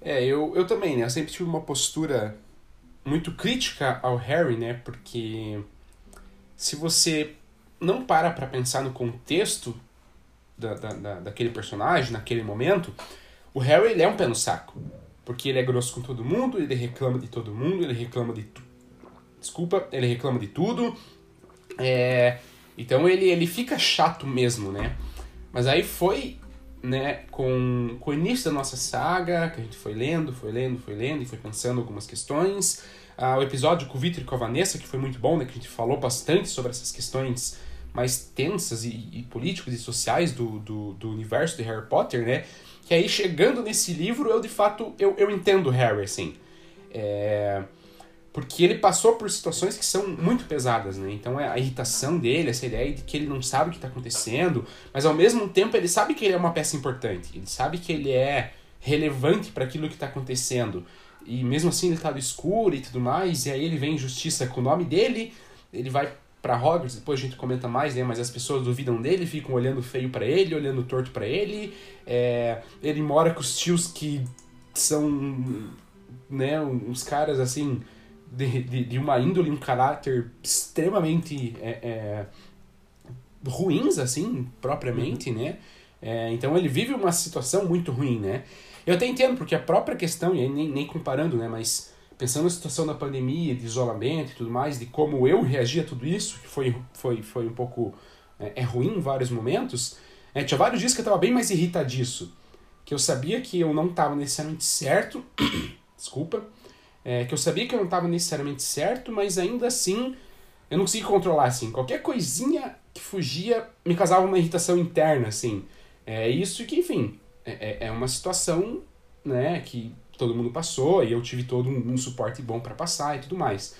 É, eu, eu também, né? Eu sempre tive uma postura muito crítica ao Harry, né? Porque se você não para pra pensar no contexto da, da, da, daquele personagem, naquele momento, o Harry ele é um pé no saco. Porque ele é grosso com todo mundo, ele reclama de todo mundo, ele reclama de tudo. Desculpa, ele reclama de tudo. É... Então ele, ele fica chato mesmo, né? Mas aí foi né, com, com o início da nossa saga, que a gente foi lendo, foi lendo, foi lendo e foi pensando algumas questões. Ah, o episódio com o Vitor e com a Vanessa, que foi muito bom, né, que a gente falou bastante sobre essas questões mais tensas e, e políticas e sociais do, do, do, universo de Harry Potter, né? Que aí, chegando nesse livro, eu, de fato, eu, eu entendo Harry, assim. É porque ele passou por situações que são muito pesadas, né? Então é a irritação dele, essa ideia de que ele não sabe o que está acontecendo, mas ao mesmo tempo ele sabe que ele é uma peça importante, ele sabe que ele é relevante para aquilo que está acontecendo. E mesmo assim ele está no escuro e tudo mais, e aí ele vem em justiça com o nome dele, ele vai para Hogwarts, depois a gente comenta mais, né? Mas as pessoas duvidam dele, ficam olhando feio para ele, olhando torto para ele. É, ele mora com os tios que são, né, uns caras assim de, de, de uma índole, um caráter extremamente é, é, ruins, assim, propriamente, uhum. né? É, então ele vive uma situação muito ruim, né? Eu até entendo, porque a própria questão, e aí nem, nem comparando, né? Mas pensando na situação da pandemia, de isolamento e tudo mais, de como eu reagi a tudo isso, que foi, foi, foi um pouco é, é ruim em vários momentos, é, tinha vários dias que eu estava bem mais irritadiço. Que eu sabia que eu não estava necessariamente certo, desculpa, é, que eu sabia que eu não estava necessariamente certo, mas ainda assim eu não conseguia controlar, assim. Qualquer coisinha que fugia me causava uma irritação interna, assim. É isso que, enfim, é, é, é uma situação, né, que todo mundo passou e eu tive todo um, um suporte bom para passar e tudo mais.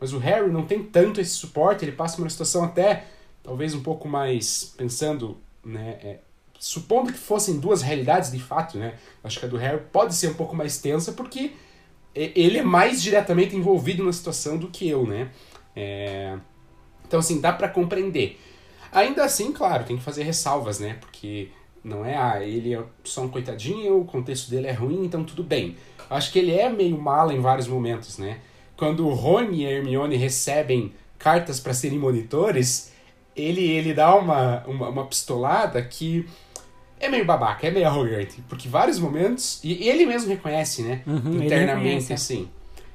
Mas o Harry não tem tanto esse suporte, ele passa uma situação até, talvez um pouco mais, pensando, né, é, supondo que fossem duas realidades de fato, né, acho que a do Harry pode ser um pouco mais tensa porque ele é mais diretamente envolvido na situação do que eu, né? É... Então, assim, dá para compreender. Ainda assim, claro, tem que fazer ressalvas, né? Porque não é, ah, ele é só um coitadinho, o contexto dele é ruim, então tudo bem. Acho que ele é meio mala em vários momentos, né? Quando o Rony e a Hermione recebem cartas para serem monitores, ele, ele dá uma, uma, uma pistolada que é meio babaca, é meio arrogante. Porque vários momentos. E ele mesmo reconhece, né? Uhum, internamente, reconhece. assim.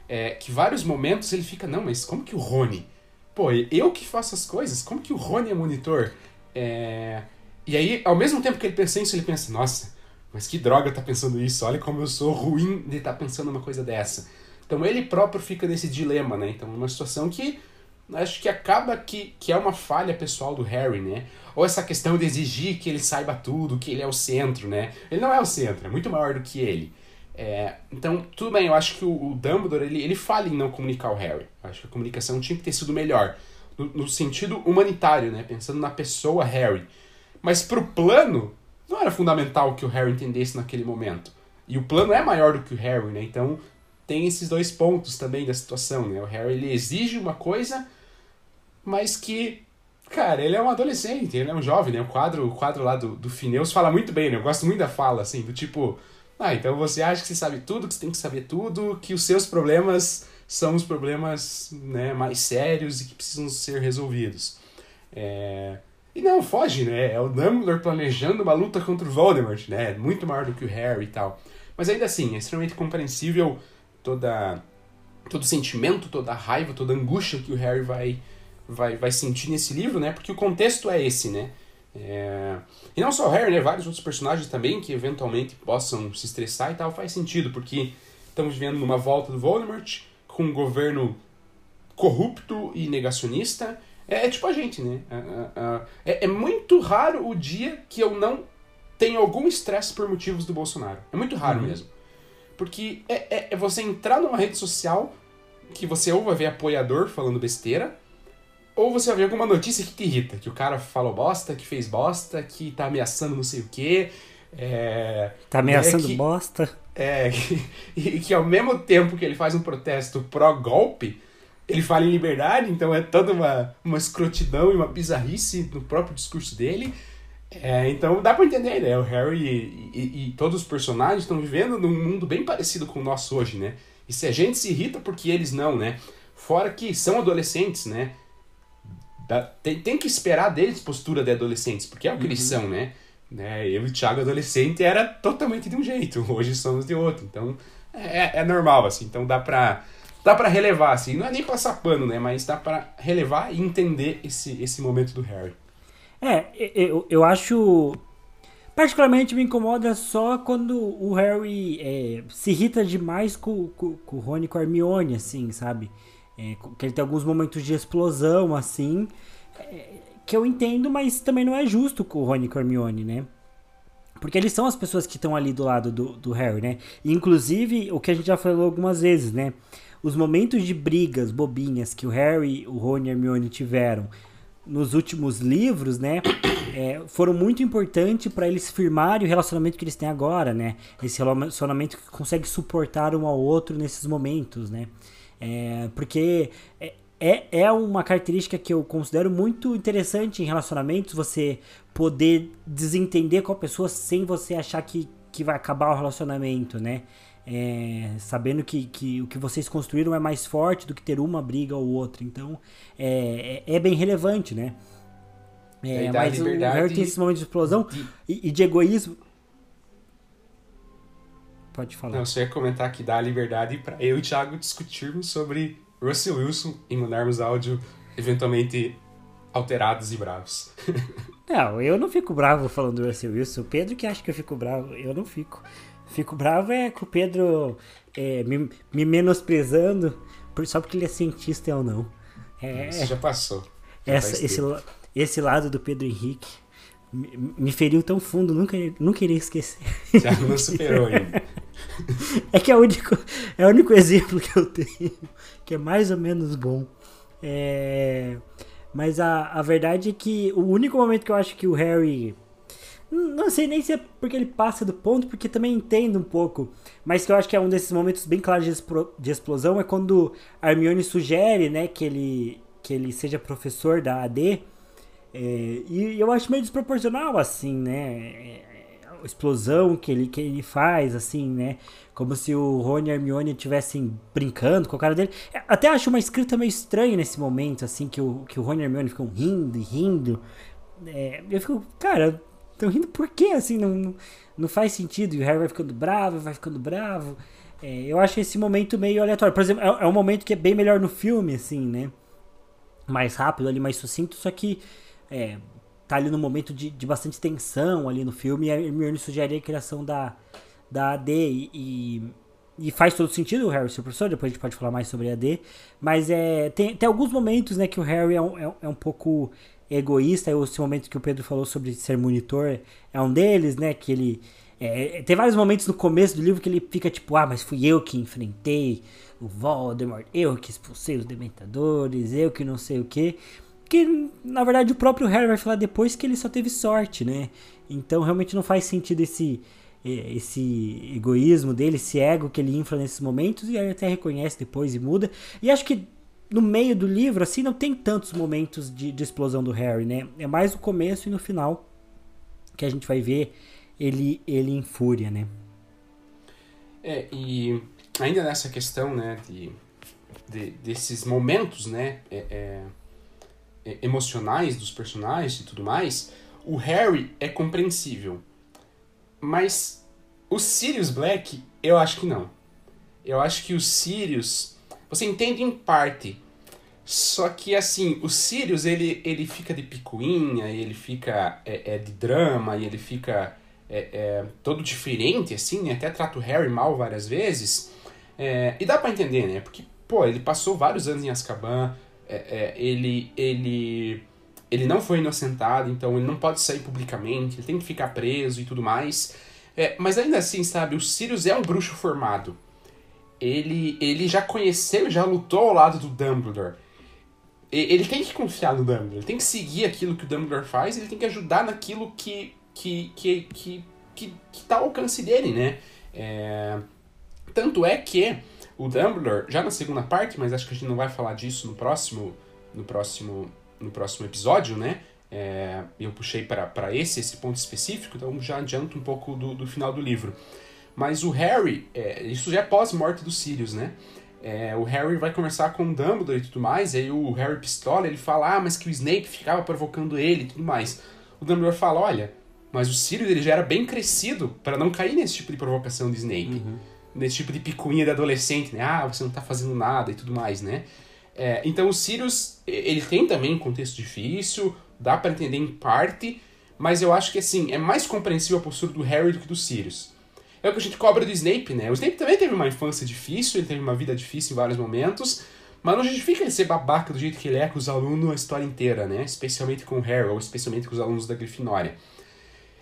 É, que vários momentos ele fica, não, mas como que o Rony? Pô, eu que faço as coisas, como que o Rony é monitor? É... E aí, ao mesmo tempo que ele pensa isso, ele pensa, nossa, mas que droga tá pensando isso, olha como eu sou ruim de estar tá pensando uma coisa dessa. Então ele próprio fica nesse dilema, né? Então, uma situação que acho que acaba que, que é uma falha pessoal do Harry, né? Ou essa questão de exigir que ele saiba tudo, que ele é o centro, né? Ele não é o centro, é muito maior do que ele. É, então, tudo bem, eu acho que o, o, Dumbledore, ele, ele falha em não comunicar o Harry. Eu acho que a comunicação tinha que ter sido melhor. No, no sentido humanitário, né? Pensando na pessoa Harry. Mas pro plano, não era fundamental que o Harry entendesse naquele momento. E o plano é maior do que o Harry, né? Então, tem esses dois pontos também da situação, né? O Harry, ele exige uma coisa mas que, cara, ele é um adolescente, ele é um jovem, né? O quadro, o quadro lá do, do Fineus fala muito bem, né? Eu gosto muito da fala, assim, do tipo, ah, então você acha que você sabe tudo, que você tem que saber tudo, que os seus problemas são os problemas né, mais sérios e que precisam ser resolvidos. É... E não, foge, né? É o Dumbledore planejando uma luta contra o Voldemort, né? Muito maior do que o Harry e tal. Mas ainda assim, é extremamente compreensível toda, todo sentimento, toda a raiva, toda a angústia que o Harry vai vai, vai sentir nesse livro, né? Porque o contexto é esse, né? É... E não só o Harry, né? Vários outros personagens também que eventualmente possam se estressar e tal, faz sentido, porque estamos vivendo numa volta do Voldemort, com um governo corrupto e negacionista. É, é tipo a gente, né? É, é, é, muito raro o dia que eu não tenho algum estresse por motivos do Bolsonaro. É muito raro uhum. mesmo. Porque é, é, é você entrar numa rede social que você ou vai ver apoiador falando besteira, ou você vai ver alguma notícia que te irrita, que o cara falou bosta, que fez bosta, que tá ameaçando não sei o quê. É, tá ameaçando é que, bosta. É, e que ao mesmo tempo que ele faz um protesto pró-golpe, ele fala em liberdade, então é toda uma, uma escrotidão e uma bizarrice no próprio discurso dele. É, então dá pra entender, né? O Harry e, e, e todos os personagens estão vivendo num mundo bem parecido com o nosso hoje, né? E se a gente se irrita porque eles não, né? Fora que são adolescentes, né? tem, tem que esperar deles postura de adolescentes, porque é o que uhum. eles são, né? né? Eu e o Thiago adolescente era totalmente de um jeito, hoje somos de outro. Então é, é normal, assim. Então dá pra, dá pra relevar, assim. Não é nem passar pano, né? Mas dá pra relevar e entender esse, esse momento do Harry. É, eu, eu acho. Particularmente me incomoda só quando o Harry é, se irrita demais com, com, com o Rony e com a Hermione, assim, sabe? É, que ele tem alguns momentos de explosão, assim, é, que eu entendo, mas também não é justo com o Rony e com a Hermione, né? Porque eles são as pessoas que estão ali do lado do, do Harry, né? Inclusive, o que a gente já falou algumas vezes, né? Os momentos de brigas bobinhas que o Harry, o Rony e a Hermione tiveram nos últimos livros, né? É, foram muito importantes para eles firmarem o relacionamento que eles têm agora, né? Esse relacionamento que consegue suportar um ao outro nesses momentos, né? É, porque é, é, é uma característica que eu considero muito interessante em relacionamentos, você poder desentender com a pessoa sem você achar que, que vai acabar o relacionamento, né? É, sabendo que, que o que vocês construíram é mais forte do que ter uma briga ou outra. Então, é, é, é bem relevante, né? É, mas o Harry tem esse momento de explosão de... E, e, de egoísmo. Pode falar. Não, você ia comentar que dá a liberdade para eu e o Thiago discutirmos sobre Russell Wilson e mandarmos áudio eventualmente alterados e bravos. não, eu não fico bravo falando do Russell Wilson. O Pedro que acha que eu fico bravo, eu não fico. Fico bravo é com o Pedro é, me, me, menosprezando só porque ele é cientista ou não. É, Isso já passou. Já essa, esse, esse lado do Pedro Henrique me, me feriu tão fundo, nunca, nunca iria esquecer. Já não superou ainda. é que é o, único, é o único exemplo que eu tenho que é mais ou menos bom. É, mas a, a verdade é que o único momento que eu acho que o Harry. Não sei nem se é porque ele passa do ponto, porque também entendo um pouco. Mas que eu acho que é um desses momentos bem claros de, de explosão é quando a Hermione sugere né, que, ele, que ele seja professor da AD. É, e eu acho meio desproporcional, assim, né? Explosão que ele, que ele faz, assim, né? Como se o Rony e a Hermione estivessem brincando com a cara dele. Até acho uma escrita meio estranha nesse momento, assim, que o, que o Rony e a Hermione ficam rindo e rindo. É, eu fico, cara, estão rindo por quê? Assim, não, não faz sentido. E o Harry vai ficando bravo, vai ficando bravo. É, eu acho esse momento meio aleatório. Por exemplo, é, é um momento que é bem melhor no filme, assim, né? Mais rápido ali, mais sucinto, só que é, tá ali no momento de, de bastante tensão ali no filme e a Hermione sugere a criação da, da AD e, e faz todo sentido o Harry ser professor, depois a gente pode falar mais sobre AD, mas é, tem, tem alguns momentos né, que o Harry é um, é, é um pouco egoísta, esse momento que o Pedro falou sobre ser monitor é um deles, né, que ele... É, tem vários momentos no começo do livro que ele fica tipo, ah, mas fui eu que enfrentei o Voldemort, eu que expulsei os Dementadores, eu que não sei o que. Que na verdade o próprio Harry vai falar depois que ele só teve sorte, né? Então realmente não faz sentido esse esse egoísmo dele, esse ego que ele infla nesses momentos e ele até reconhece depois e muda. E acho que no meio do livro, assim, não tem tantos momentos de, de explosão do Harry, né? É mais o começo e no final que a gente vai ver ele, ele em fúria, né? É, e ainda nessa questão, né, de, de desses momentos, né, é, é emocionais dos personagens e tudo mais, o Harry é compreensível. Mas o Sirius Black, eu acho que não. Eu acho que o Sirius, você entende em parte. Só que assim, o Sirius ele, ele fica de picuinha, ele fica é, é de drama, e ele fica é, é, todo diferente, assim, até trata o Harry mal várias vezes. É, e dá para entender, né? Porque, pô, ele passou vários anos em Azkaban, é, é, ele, ele ele não foi inocentado, então ele não pode sair publicamente, ele tem que ficar preso e tudo mais. É, mas ainda assim, sabe, o Sirius é um bruxo formado. Ele, ele já conheceu, já lutou ao lado do Dumbledore. Ele tem que confiar no Dumbledore, ele tem que seguir aquilo que o Dumbledore faz, ele tem que ajudar naquilo que que, que, que, que, que tá ao alcance dele, né? É... Tanto é que o Dumbledore, já na segunda parte, mas acho que a gente não vai falar disso no próximo, no próximo no próximo episódio, né? É, eu puxei para esse, esse ponto específico, então já adianto um pouco do, do final do livro. Mas o Harry, é, isso já é pós-morte do Sirius, né? É, o Harry vai conversar com o Dumbledore e tudo mais, e aí o Harry pistola, ele fala, ah, mas que o Snape ficava provocando ele e tudo mais. O Dumbledore fala, olha, mas o Sirius ele já era bem crescido para não cair nesse tipo de provocação do Snape. Uhum. Nesse tipo de picuinha de adolescente, né? Ah, você não tá fazendo nada e tudo mais, né? É, então o Sirius, ele tem também um contexto difícil, dá para entender em parte, mas eu acho que assim, é mais compreensível a postura do Harry do que do Sirius. É o que a gente cobra do Snape, né? O Snape também teve uma infância difícil, ele teve uma vida difícil em vários momentos, mas não justifica ele ser babaca do jeito que ele é com os alunos a história inteira, né? Especialmente com o Harry, ou especialmente com os alunos da Grifinória.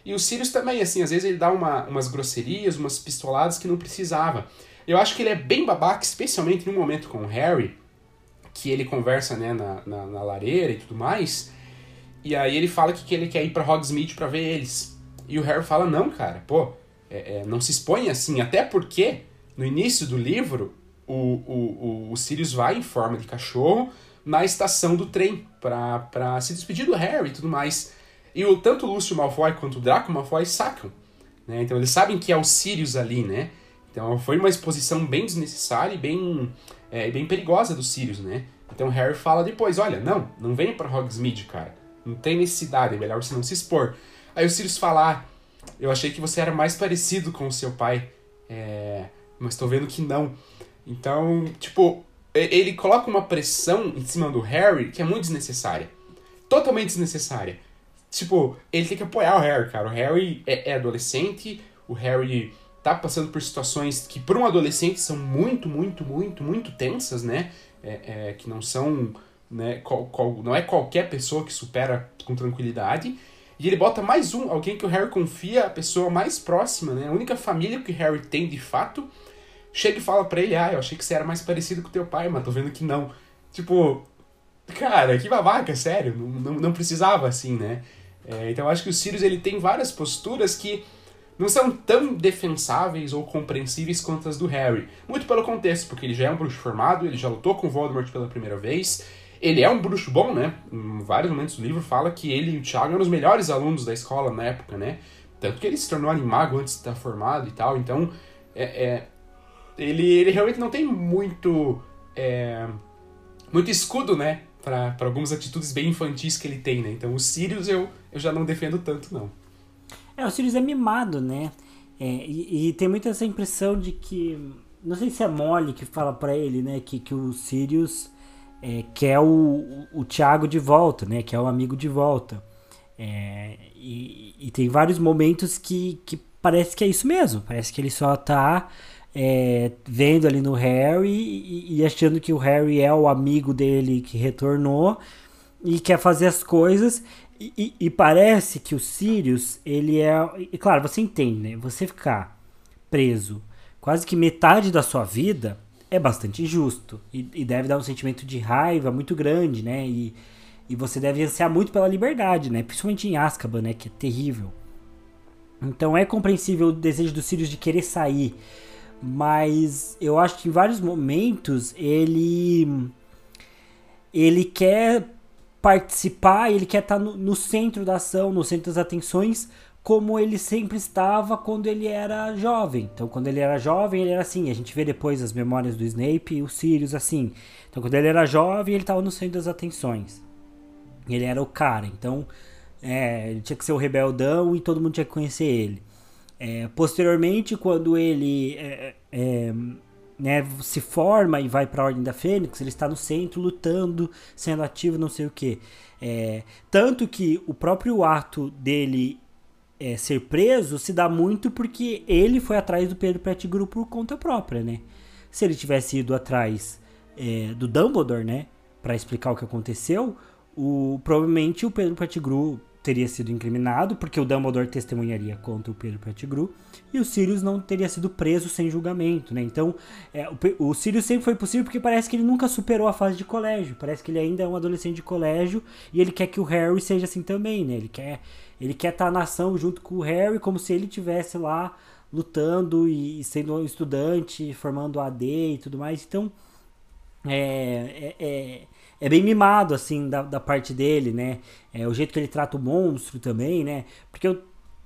E o Sirius também, assim, às vezes ele dá uma, umas grosserias, umas pistoladas que não precisava. Eu acho que ele é bem babaca, especialmente no momento com o Harry, que ele conversa né, na, na, na, lareira e tudo mais. E aí ele fala que, que ele quer ir para Hogsmeade para ver eles. E o Harry fala: Não, cara, pô, é, é, não se expõe assim. Até porque no início do livro o, o, o, o Sirius vai em forma de cachorro na estação do trem para se despedir do Harry e tudo mais. E o, tanto o Lúcio Malfoy quanto o Draco Malfoy sacam. Né? Então eles sabem que é o Sirius ali, né? Então foi uma exposição bem desnecessária e bem é, bem perigosa do Sirius, né? Então Harry fala depois, olha, não, não vem para Hogsmeade, cara. Não tem necessidade, é melhor você não se expor. Aí o Sirius fala, ah, eu achei que você era mais parecido com o seu pai, é... mas tô vendo que não. Então, tipo, ele coloca uma pressão em cima do Harry que é muito desnecessária. Totalmente desnecessária. Tipo, ele tem que apoiar o Harry, cara. O Harry é, é adolescente, o Harry tá passando por situações que para um adolescente são muito, muito, muito, muito tensas, né? É, é, que não são, né? Qual, qual, não é qualquer pessoa que supera com tranquilidade. E ele bota mais um, alguém que o Harry confia, a pessoa mais próxima, né? A única família que o Harry tem de fato. Chega e fala pra ele, ah, eu achei que você era mais parecido com teu pai, mas tô vendo que não. Tipo, cara, que babaca, sério. Não, não, não precisava assim, né? É, então eu acho que o Sirius ele tem várias posturas que não são tão defensáveis ou compreensíveis quanto as do Harry. Muito pelo contexto, porque ele já é um bruxo formado, ele já lutou com Voldemort pela primeira vez. Ele é um bruxo bom, né? Em vários momentos do livro fala que ele e o Thiago eram os melhores alunos da escola na época, né? Tanto que ele se tornou animago antes de estar formado e tal. Então, é, é ele, ele realmente não tem muito, é, muito escudo, né? Para algumas atitudes bem infantis que ele tem, né? Então, o Sirius eu, eu já não defendo tanto, não. É, o Sirius é mimado, né? É, e, e, tem muita essa impressão de que. Não sei se é Molly que fala para ele, né? Que, que o Sirius é, quer o, o Thiago de volta, né? Que é o amigo de volta. É, e, e, tem vários momentos que, que parece que é isso mesmo. Parece que ele só tá é, vendo ali no Harry e, e, achando que o Harry é o amigo dele que retornou e quer fazer as coisas. E, e, e parece que o Sirius, ele é. E claro, você entende, né? Você ficar preso quase que metade da sua vida é bastante injusto. E, e deve dar um sentimento de raiva muito grande, né? E, e você deve ansiar muito pela liberdade, né? Principalmente em Azkaban, né? Que é terrível. Então é compreensível o desejo do Sirius de querer sair mas eu acho que em vários momentos ele ele quer participar, ele quer estar no, no, centro da ação, no centro das atenções, como ele sempre estava quando ele era jovem. Então, quando ele era jovem, ele era assim. A gente vê depois as memórias do Snape e o Sirius assim. Então, quando ele era jovem, ele estava no centro das atenções. Ele era o cara. Então, é, ele tinha que ser o rebeldão e todo mundo tinha que conhecer ele. É, posteriormente, quando ele é, é, né, se forma e vai para a Ordem da Fênix, ele está no centro lutando, sendo ativo, não sei o que. É, tanto que o próprio ato dele é, ser preso se dá muito porque ele foi atrás do Pedro Pettigrew por conta própria, né? Se ele tivesse ido atrás é, do Dumbledore, né, para explicar o que aconteceu, o, provavelmente o Pedro Pettigrew teria sido incriminado, porque o Dumbledore testemunharia contra o Pedro Pettigrew, e o Sirius não teria sido preso sem julgamento, né? Então, é, o, o Sirius sempre foi possível porque parece que ele nunca superou a fase de colégio, parece que ele ainda é um adolescente de colégio, e ele quer que o Harry seja assim também, né? Ele quer ele quer estar na ação junto com o Harry, como se ele tivesse lá lutando e sendo um estudante, formando AD e tudo mais. Então, é, é, é é bem mimado, assim, da, da parte dele, né? É, o jeito que ele trata o monstro também, né? Porque eu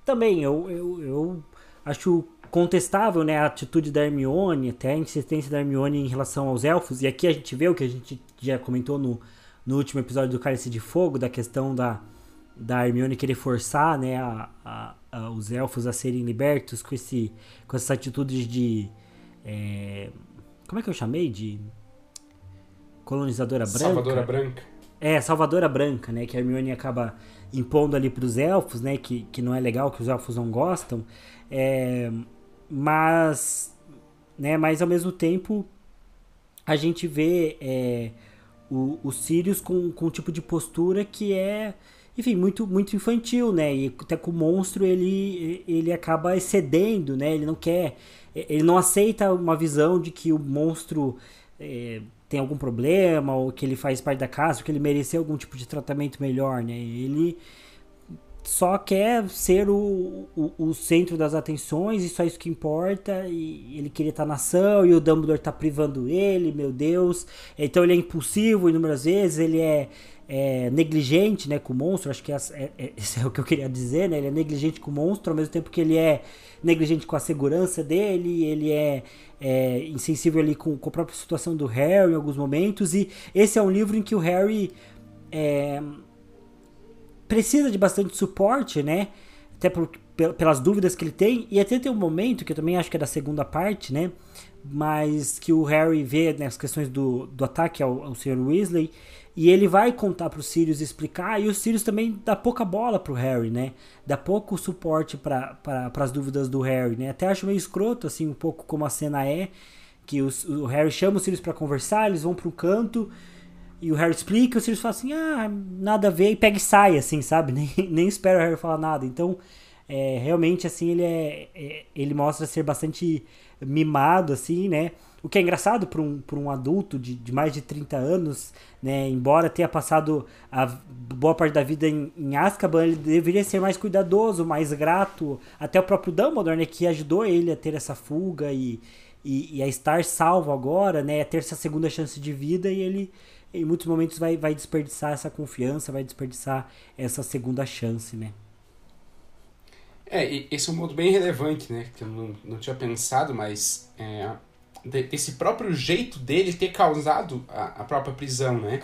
também, eu, eu, eu acho contestável, né, a atitude da Hermione, até a insistência da Hermione em relação aos elfos, e aqui a gente vê o que a gente já comentou no, no último episódio do Cálice de Fogo, da questão da, da Hermione querer forçar, né, a, a, a os elfos a serem libertos com, esse, com essas atitudes de... É, como é que eu chamei? De colonizadora branca. Salvadora branca. É, Salvadora Branca, né? Que a Hermione acaba impondo ali para os elfos, né? Que, que não é legal, que os elfos não gostam. É, mas, né? Mas ao mesmo tempo a gente vê é, o, o Sirius com, com um tipo de postura que é, enfim, muito, muito infantil, né? E até com o monstro ele, ele acaba excedendo, né? Ele não quer, ele não aceita uma visão de que o monstro é, tem algum problema, ou que ele faz parte da casa, ou que ele mereceu algum tipo de tratamento melhor, né? Ele só quer ser o, o, o, centro das atenções e só isso que importa. E ele queria estar na ação e o Dumbledore está privando ele, meu Deus. Então ele é impulsivo inúmeras vezes, ele é, é negligente né, com o monstro. Acho que é, é, é, o que eu queria dizer, né? Ele é negligente com o monstro ao mesmo tempo que ele é negligente com a segurança dele, ele é, é insensível ali com, com, a própria situação do Harry em alguns momentos. E esse é um livro em que o Harry é, precisa de bastante suporte, né? Até por, pelas dúvidas que ele tem. E até tem um momento, que eu também acho que é da segunda parte, né? Mas que o Harry vê né, as questões do, do ataque ao, ao Sr. Weasley e ele vai contar pro Sirius explicar, e o Sirius também dá pouca bola pro Harry, né? Dá pouco suporte para as dúvidas do Harry, né? Até acho meio escroto, assim, um pouco como a cena é, que os, o Harry chama o Sirius para conversar, eles vão pro canto, e o Harry explica, o Sirius fala assim, ah, nada a ver, e pega e sai, assim, sabe? Nem, nem espera o Harry falar nada. Então, é, realmente, assim, ele é, é ele mostra ser bastante mimado, assim, né? O que é engraçado para um, um adulto de, de mais de 30 anos, né? Embora tenha passado a boa parte da vida em, em Azkaban, ele deveria ser mais cuidadoso, mais grato. Até o próprio Dumbledore, né? Que ajudou ele a ter essa fuga e, e, e a estar salvo agora, né? A ter essa segunda chance de vida e ele em muitos momentos vai, vai desperdiçar essa confiança, vai desperdiçar essa segunda chance, né? É, esse é um ponto bem relevante, né? Que eu não, não tinha pensado, mas é, desse próprio jeito dele ter causado a, a, própria prisão, né?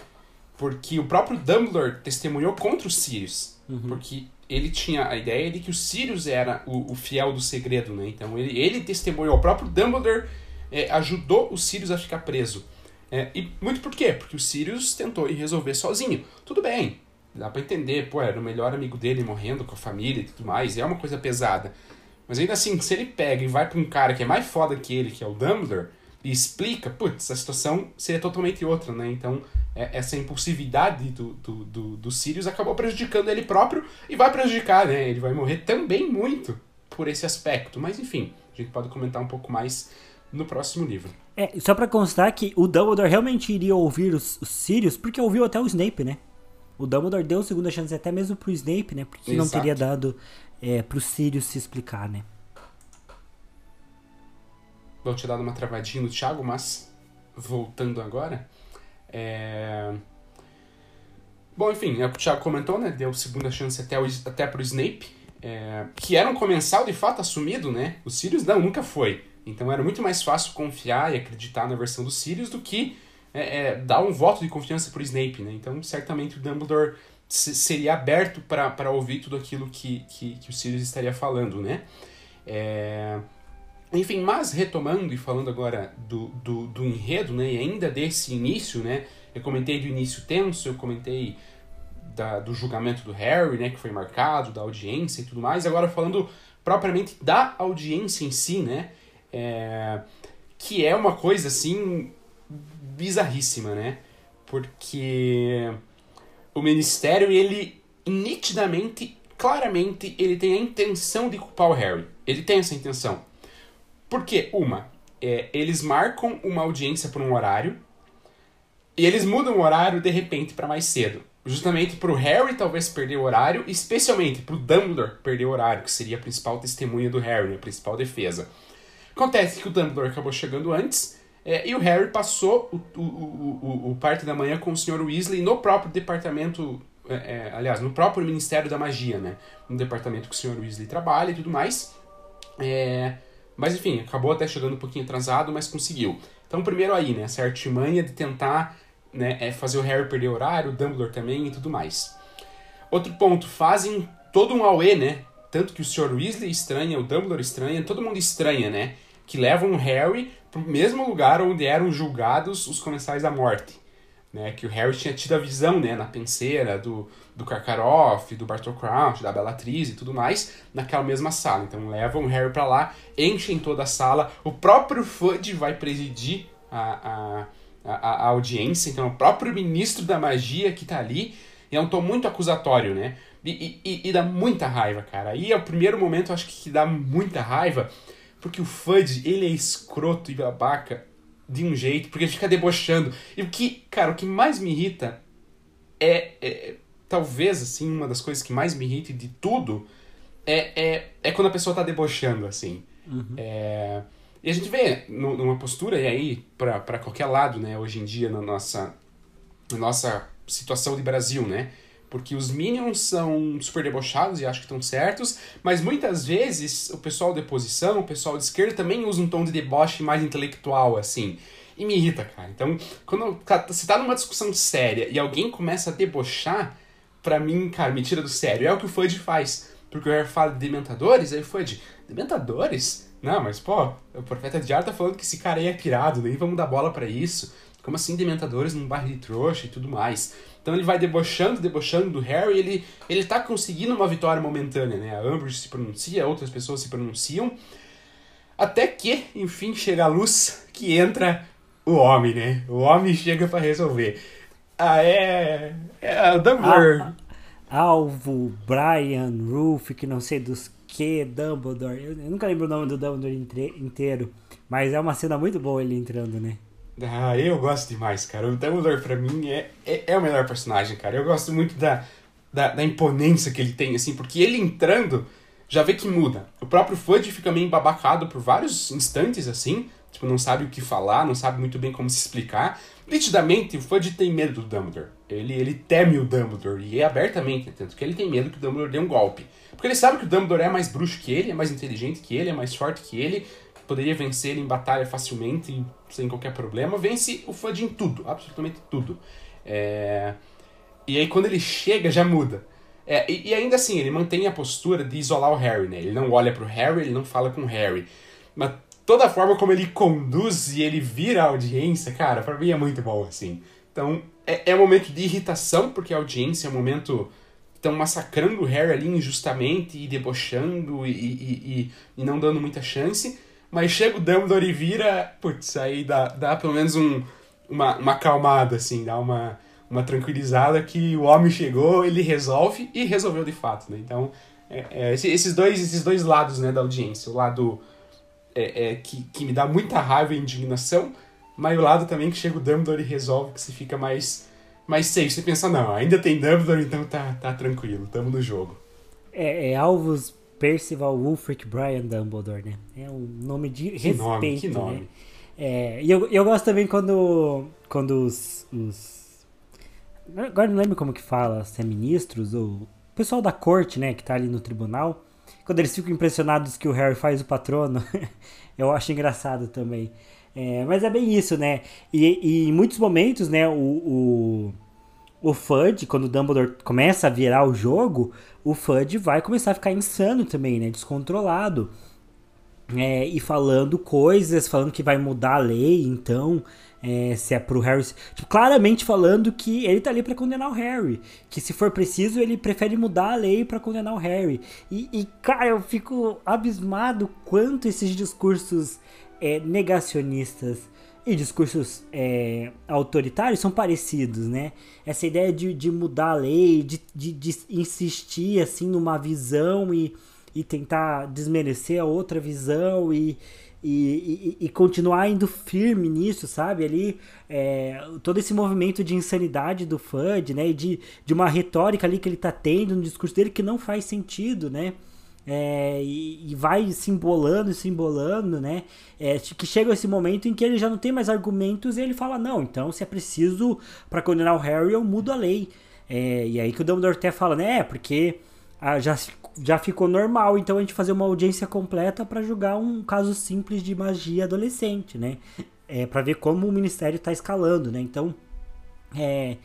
Porque o próprio Dumbledore testemunhou contra o Sirius. Uhum. Porque ele tinha a ideia de que o Sirius era o, o fiel do segredo, né? Então ele, ele testemunhou. O próprio Dumbledore é, ajudou o Sirius a ficar preso. É, e muito por quê? Porque o Sirius tentou ir resolver sozinho. Tudo bem, dá pra entender, pô, era o melhor amigo dele morrendo com a família e tudo mais, é uma coisa pesada. Mas ainda assim, se ele pega e vai pra um cara que é mais foda que ele, que é o Dumbledore, e explica, putz, a situação seria totalmente outra, né? Então, é, essa impulsividade do, do, do, do Sirius acabou prejudicando ele próprio e vai prejudicar, né? Ele vai morrer também muito por esse aspecto. Mas enfim, a gente pode comentar um pouco mais no próximo livro. É, só para constar que o Dumbledore realmente iria ouvir os, os Sirius, porque ouviu até o Snape, né? O Dumbledore deu segunda chance até mesmo pro Snape, né? Porque Exato. não teria dado é, pro Sirius se explicar, né? Vou te dar uma travadinha no Thiago, mas voltando agora. É... Bom, enfim, é o que o Thiago comentou, né? Deu segunda chance até, o, até pro Snape. É... Que era um comensal de fato assumido, né? O Sirius não, nunca foi. Então era muito mais fácil confiar e acreditar na versão do Sirius do que é, é, dar um voto de confiança pro Snape, né? Então certamente o Dumbledore seria aberto para ouvir tudo aquilo que, que, que, o Sirius estaria falando, né? É... Enfim, mas retomando e falando agora do, do, do enredo, né? E ainda desse início, né? Eu comentei do início tenso, eu comentei da, do julgamento do Harry, né? Que foi marcado, da audiência e tudo mais. Agora falando propriamente da audiência em si, né? É... Que é uma coisa, assim, bizarríssima, né? Porque o ministério, ele nitidamente, claramente, ele tem a intenção de culpar o Harry. Ele tem essa intenção. Porque, uma, é, eles marcam uma audiência por um horário e eles mudam o horário de repente para mais cedo. Justamente para o Harry talvez perder o horário, especialmente para o Dumbledore perder o horário, que seria a principal testemunha do Harry, a principal defesa. Acontece que o Dumbledore acabou chegando antes é, e o Harry passou o, o, o, o, parte da manhã com o Sr. Weasley no próprio departamento, é, é, aliás, no próprio Ministério da Magia, né? No departamento que o Sr. Weasley trabalha e tudo mais. É, mas enfim, acabou até chegando um pouquinho atrasado, mas conseguiu. Então, primeiro aí, né? Essa artimanha de tentar né, é fazer o Harry perder horário, o Dumbledore também e tudo mais. Outro ponto, fazem todo um auê, né? Tanto que o Sr. Weasley estranha, o Dumbledore estranha, todo mundo estranha, né? Que levam o Harry mesmo lugar onde eram julgados os comensais da morte né, que o Harry tinha tido a visão, né, na penseira do, do Karkaroff, do Bartol Crouch, da Bellatrix e tudo mais, naquela mesma sala. Então levam o Harry para lá, enchem toda a sala, o próprio Fudge vai presidir a, a, a, a, audiência, então o próprio ministro da magia que tá ali, e é um tom muito acusatório, né, e, e, e dá muita raiva, cara. Aí é o primeiro momento, eu acho que dá muita raiva, porque o Fudge, ele é escroto e babaca de um jeito, porque fica debochando. E o que, cara, o que mais me irrita é, é talvez, assim, uma das coisas que mais me irrita de tudo é, é, é quando a pessoa tá debochando, assim. Uhum. É, e a gente vê numa postura, e aí, para qualquer lado, né, hoje em dia, na nossa, na nossa situação de Brasil, né? Porque os Minions são super debochados e acho que estão certos, mas muitas vezes o pessoal de oposição, o pessoal de esquerda também usa um tom de deboche mais intelectual, assim. E me irrita, cara. Então, quando você tá numa discussão séria e alguém começa a debochar, pra mim, cara, me tira do sério. É o que o Fudge faz. Porque Harry fala de dementadores, aí o Fudge, dementadores? Não, mas pô, o profeta de ar tá falando que esse cara aí é pirado, nem vamos dar bola para isso. Como assim dementadores num bairro de trouxa e tudo mais? Então ele vai debochando, debochando do Harry, ele, ele tá conseguindo uma vitória momentânea, né? A Umbridge se pronuncia, outras pessoas se pronunciam, até que, enfim, chega a luz que entra o homem, né? O homem chega para resolver. Ah, é... é o Dumbledore... Ah, Alvo, Brian, Ruth, que não sei dos que, Dumbledore. Eu, eu nunca lembro o nome do Dumbledore inteiro, mas é uma cena muito boa ele entrando, né? Ah, eu gosto demais, cara. O Dumbledore pra mim é, é, é, o melhor personagem, cara. Eu gosto muito da, da, da, imponência que ele tem, assim, porque ele entrando já vê que muda. O próprio Fudge fica meio embabacado por vários instantes, assim, tipo, não sabe o que falar, não sabe muito bem como se explicar. Nitidamente, o Fudge tem medo do Dumbledore. Ele, ele teme o Dumbledore, e é abertamente, tanto que ele tem medo que o Dumbledore dê um golpe. Porque ele sabe que o Dumbledore é mais bruxo que ele, é mais inteligente que ele, é mais forte que ele, poderia vencer em batalha facilmente, sem qualquer problema. Vence o Fudge em tudo, absolutamente tudo. É... E aí quando ele chega, já muda. É, e, e, ainda assim, ele mantém a postura de isolar o Harry, né? Ele não olha pro Harry, ele não fala com o Harry. Mas toda a forma como ele conduz e ele vira a audiência, cara, pra mim é muito bom, assim. Então, é, é um momento de irritação, porque a audiência é um momento estão massacrando o Harry ali injustamente e debochando e, e, e, e, não dando muita chance. Mas chega o Dumbledore e vira, putz, aí dá, dá pelo menos um, uma, uma acalmada, assim, dá uma, uma tranquilizada que o homem chegou, ele resolve e resolveu de fato, né? Então, é, é, esses, dois, esses dois lados né, da audiência, o lado é, é, que, que me dá muita raiva e indignação, mas o lado também que chega o Dumbledore e resolve, que você fica mais, mais safe. Você pensa, não, ainda tem Dumbledore, então tá, tá tranquilo, tamo no jogo. É, é Alvos Percival Wulfric Brian Dumbledore, né? É um nome de que respeito, nome, que nome. né? É, e eu, eu gosto também quando, quando os, os... Agora não lembro como que fala, se é ministros ou o pessoal da corte, né, que tá ali no tribunal, quando eles ficam impressionados que o Harry faz o patrono, eu acho engraçado também. É, mas é bem isso, né? E, e, em muitos momentos, né, o, o, o Fudge, quando o Dumbledore começa a virar o jogo, o Fudge vai começar a ficar insano também, né? Descontrolado é, e falando coisas, falando que vai mudar a lei, então, é, se é pro Harry. Tipo, claramente falando que ele tá ali para condenar o Harry. Que se for preciso, ele prefere mudar a lei para condenar o Harry. E, e, cara, eu fico abismado quanto esses discursos é, negacionistas e discursos é, autoritários são parecidos, né? Essa ideia de, de mudar a lei, de, de, de insistir assim numa visão e e tentar desmerecer a outra visão e, e, e, e continuar indo firme nisso, sabe? Ali, é, todo esse movimento de insanidade do Fudge, né? E de, de uma retórica ali que ele tá tendo no discurso dele que não faz sentido, né? É, e, e, vai se embolando, se embolando, né? É, que chega esse momento em que ele já não tem mais argumentos e ele fala: não, então se é preciso para condenar o Harry, eu mudo a lei. É, e aí que o Dumbledore até fala, né? É, porque ah, já, já ficou normal, então a gente fazer uma audiência completa para julgar um caso simples de magia adolescente, né? É, para ver como o ministério está escalando, né? Então, é,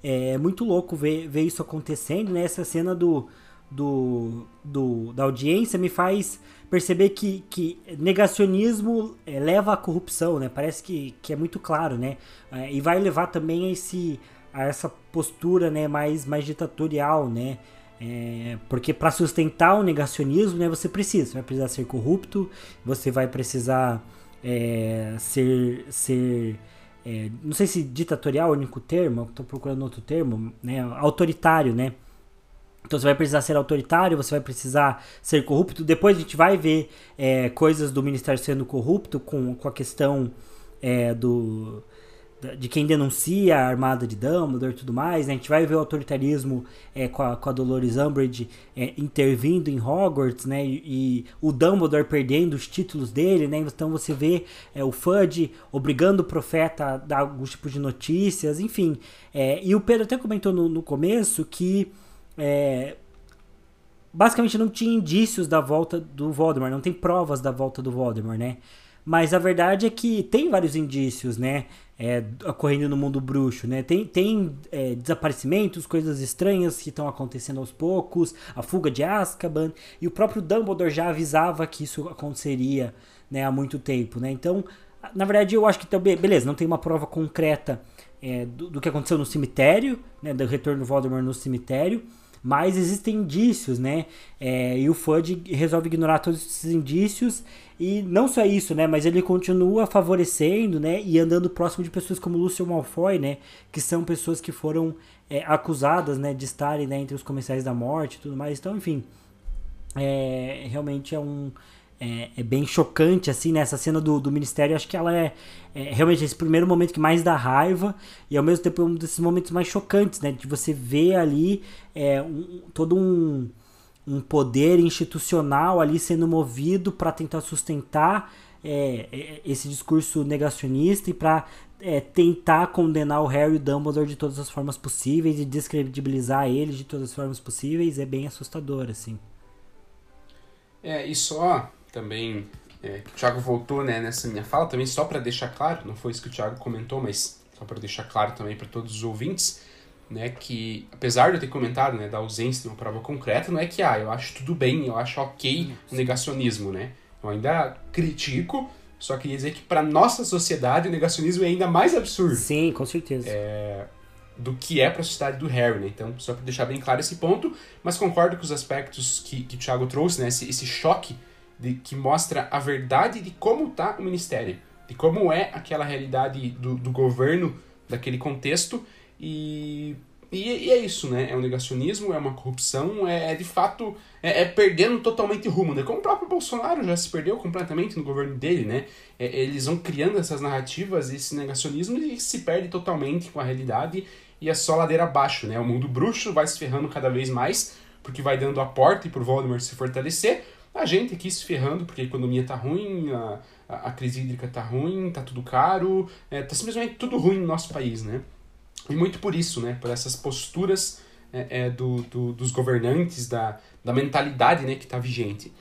é muito louco ver, ver isso acontecendo, né? Essa cena do, do, do da audiência me faz perceber que, que negacionismo é, leva à corrupção, né? Parece que, que é muito claro, né? É, e vai levar também a, esse, a essa postura né? mais, mais ditatorial, né? É, porque para sustentar o negacionismo, né, você precisa, você vai precisar ser corrupto, você vai precisar é, ser, ser é, não sei se ditatorial é o único termo, estou procurando outro termo, né, autoritário, né? Então você vai precisar ser autoritário, você vai precisar ser corrupto. Depois a gente vai ver é, coisas do ministério sendo corrupto com, com a questão é, do de quem denuncia a armada de Dumbledore e tudo mais, né? A gente vai ver o autoritarismo é, com, a, com a Dolores Umbridge é, intervindo em Hogwarts, né? E, e, o Dumbledore perdendo os títulos dele, né? Então você vê é, o Fudge obrigando o profeta a dar alguns tipos de notícias, enfim. É, e o Pedro até comentou no, no começo que é, basicamente não tinha indícios da volta do Voldemort, não tem provas da volta do Voldemort, né? Mas a verdade é que tem vários indícios, né? É, ocorrendo no mundo bruxo, né? Tem, tem é, desaparecimentos, coisas estranhas que estão acontecendo aos poucos, a fuga de Azkaban, e o próprio Dumbledore já avisava que isso aconteceria né, há muito tempo, né? Então, na verdade, eu acho que também, beleza, não tem uma prova concreta é, do, do, que aconteceu no cemitério, né? Do retorno do Voldemort no cemitério, mas existem indícios, né? É, e o Fudge resolve ignorar todos esses indícios e não só isso, né? Mas ele continua favorecendo, né? E andando próximo de pessoas como Lúcio Malfoy, né? Que são pessoas que foram é, acusadas, né? De estarem né, entre os comerciais da morte e tudo mais. Então, enfim, é, realmente é um é, é, bem chocante, assim, né? Essa cena do, do Ministério, acho que ela é, é, realmente esse primeiro momento que mais dá raiva e ao mesmo tempo um desses momentos mais chocantes, né? De você ver ali é, um, todo um, um poder institucional ali sendo movido para tentar sustentar é, é, esse discurso negacionista e para é, tentar condenar o Harry Dumbledore de todas as formas possíveis e descredibilizar ele de todas as formas possíveis é bem assustador, assim. É, e só também é, o Thiago voltou né, nessa minha fala, também só para deixar claro, não foi isso que o Thiago comentou, mas só para deixar claro também para todos os ouvintes, né, que apesar de eu ter comentado né, da ausência de uma prova concreta, não é que ah, eu acho tudo bem, eu acho ok o negacionismo, né? Eu ainda critico, só queria dizer que para nossa sociedade o negacionismo é ainda mais absurdo. Sim, com certeza. É, do que é para a sociedade do Harry, né? Então, só para deixar bem claro esse ponto, mas concordo com os aspectos que, que o Thiago trouxe, né? Esse, esse choque de, que mostra a verdade de como está o ministério, de como é aquela realidade do, do governo daquele contexto e e, e, é isso, né? É um negacionismo, é uma corrupção, é, é de fato é, é, perdendo totalmente rumo, né? Como o próprio Bolsonaro já se perdeu completamente no governo dele, né? É, eles vão criando essas narrativas, esse negacionismo e se perde totalmente com a realidade e é só ladeira abaixo, né? O mundo bruxo vai se ferrando cada vez mais porque vai dando a porta e pro Voldemort se fortalecer. A gente aqui se ferrando porque a economia tá ruim, a, a, crise hídrica tá ruim, tá tudo caro, é, tá simplesmente tudo ruim no nosso país, né? E muito por isso, né? Por essas posturas é, é, do, do, dos governantes, da, da mentalidade né, que está vigente.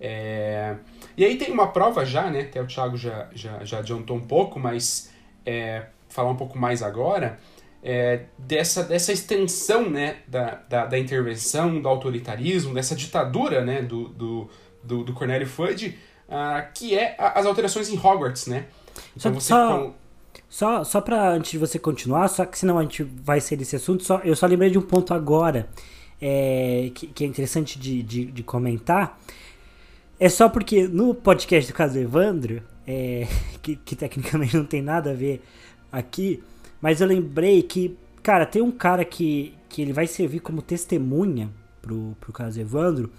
É... E aí tem uma prova já, né? Até o Thiago já, já, já adiantou um pouco, mas é, falar um pouco mais agora, é, dessa, dessa extensão né, da, da, da, intervenção, do autoritarismo, dessa ditadura né, do, do, do, do Cornélio Fudge, uh, que é as alterações em Hogwarts, né? Então, só, você só, só, só para antes de você continuar, só que senão a gente vai ser desse assunto, só, eu só lembrei de um ponto agora é, que, que, é interessante de, de, de, comentar. É só porque no podcast do caso Evandro, é, que, que tecnicamente não tem nada a ver aqui, mas eu lembrei que, cara, tem um cara que, que ele vai servir como testemunha pro, pro caso Evandro,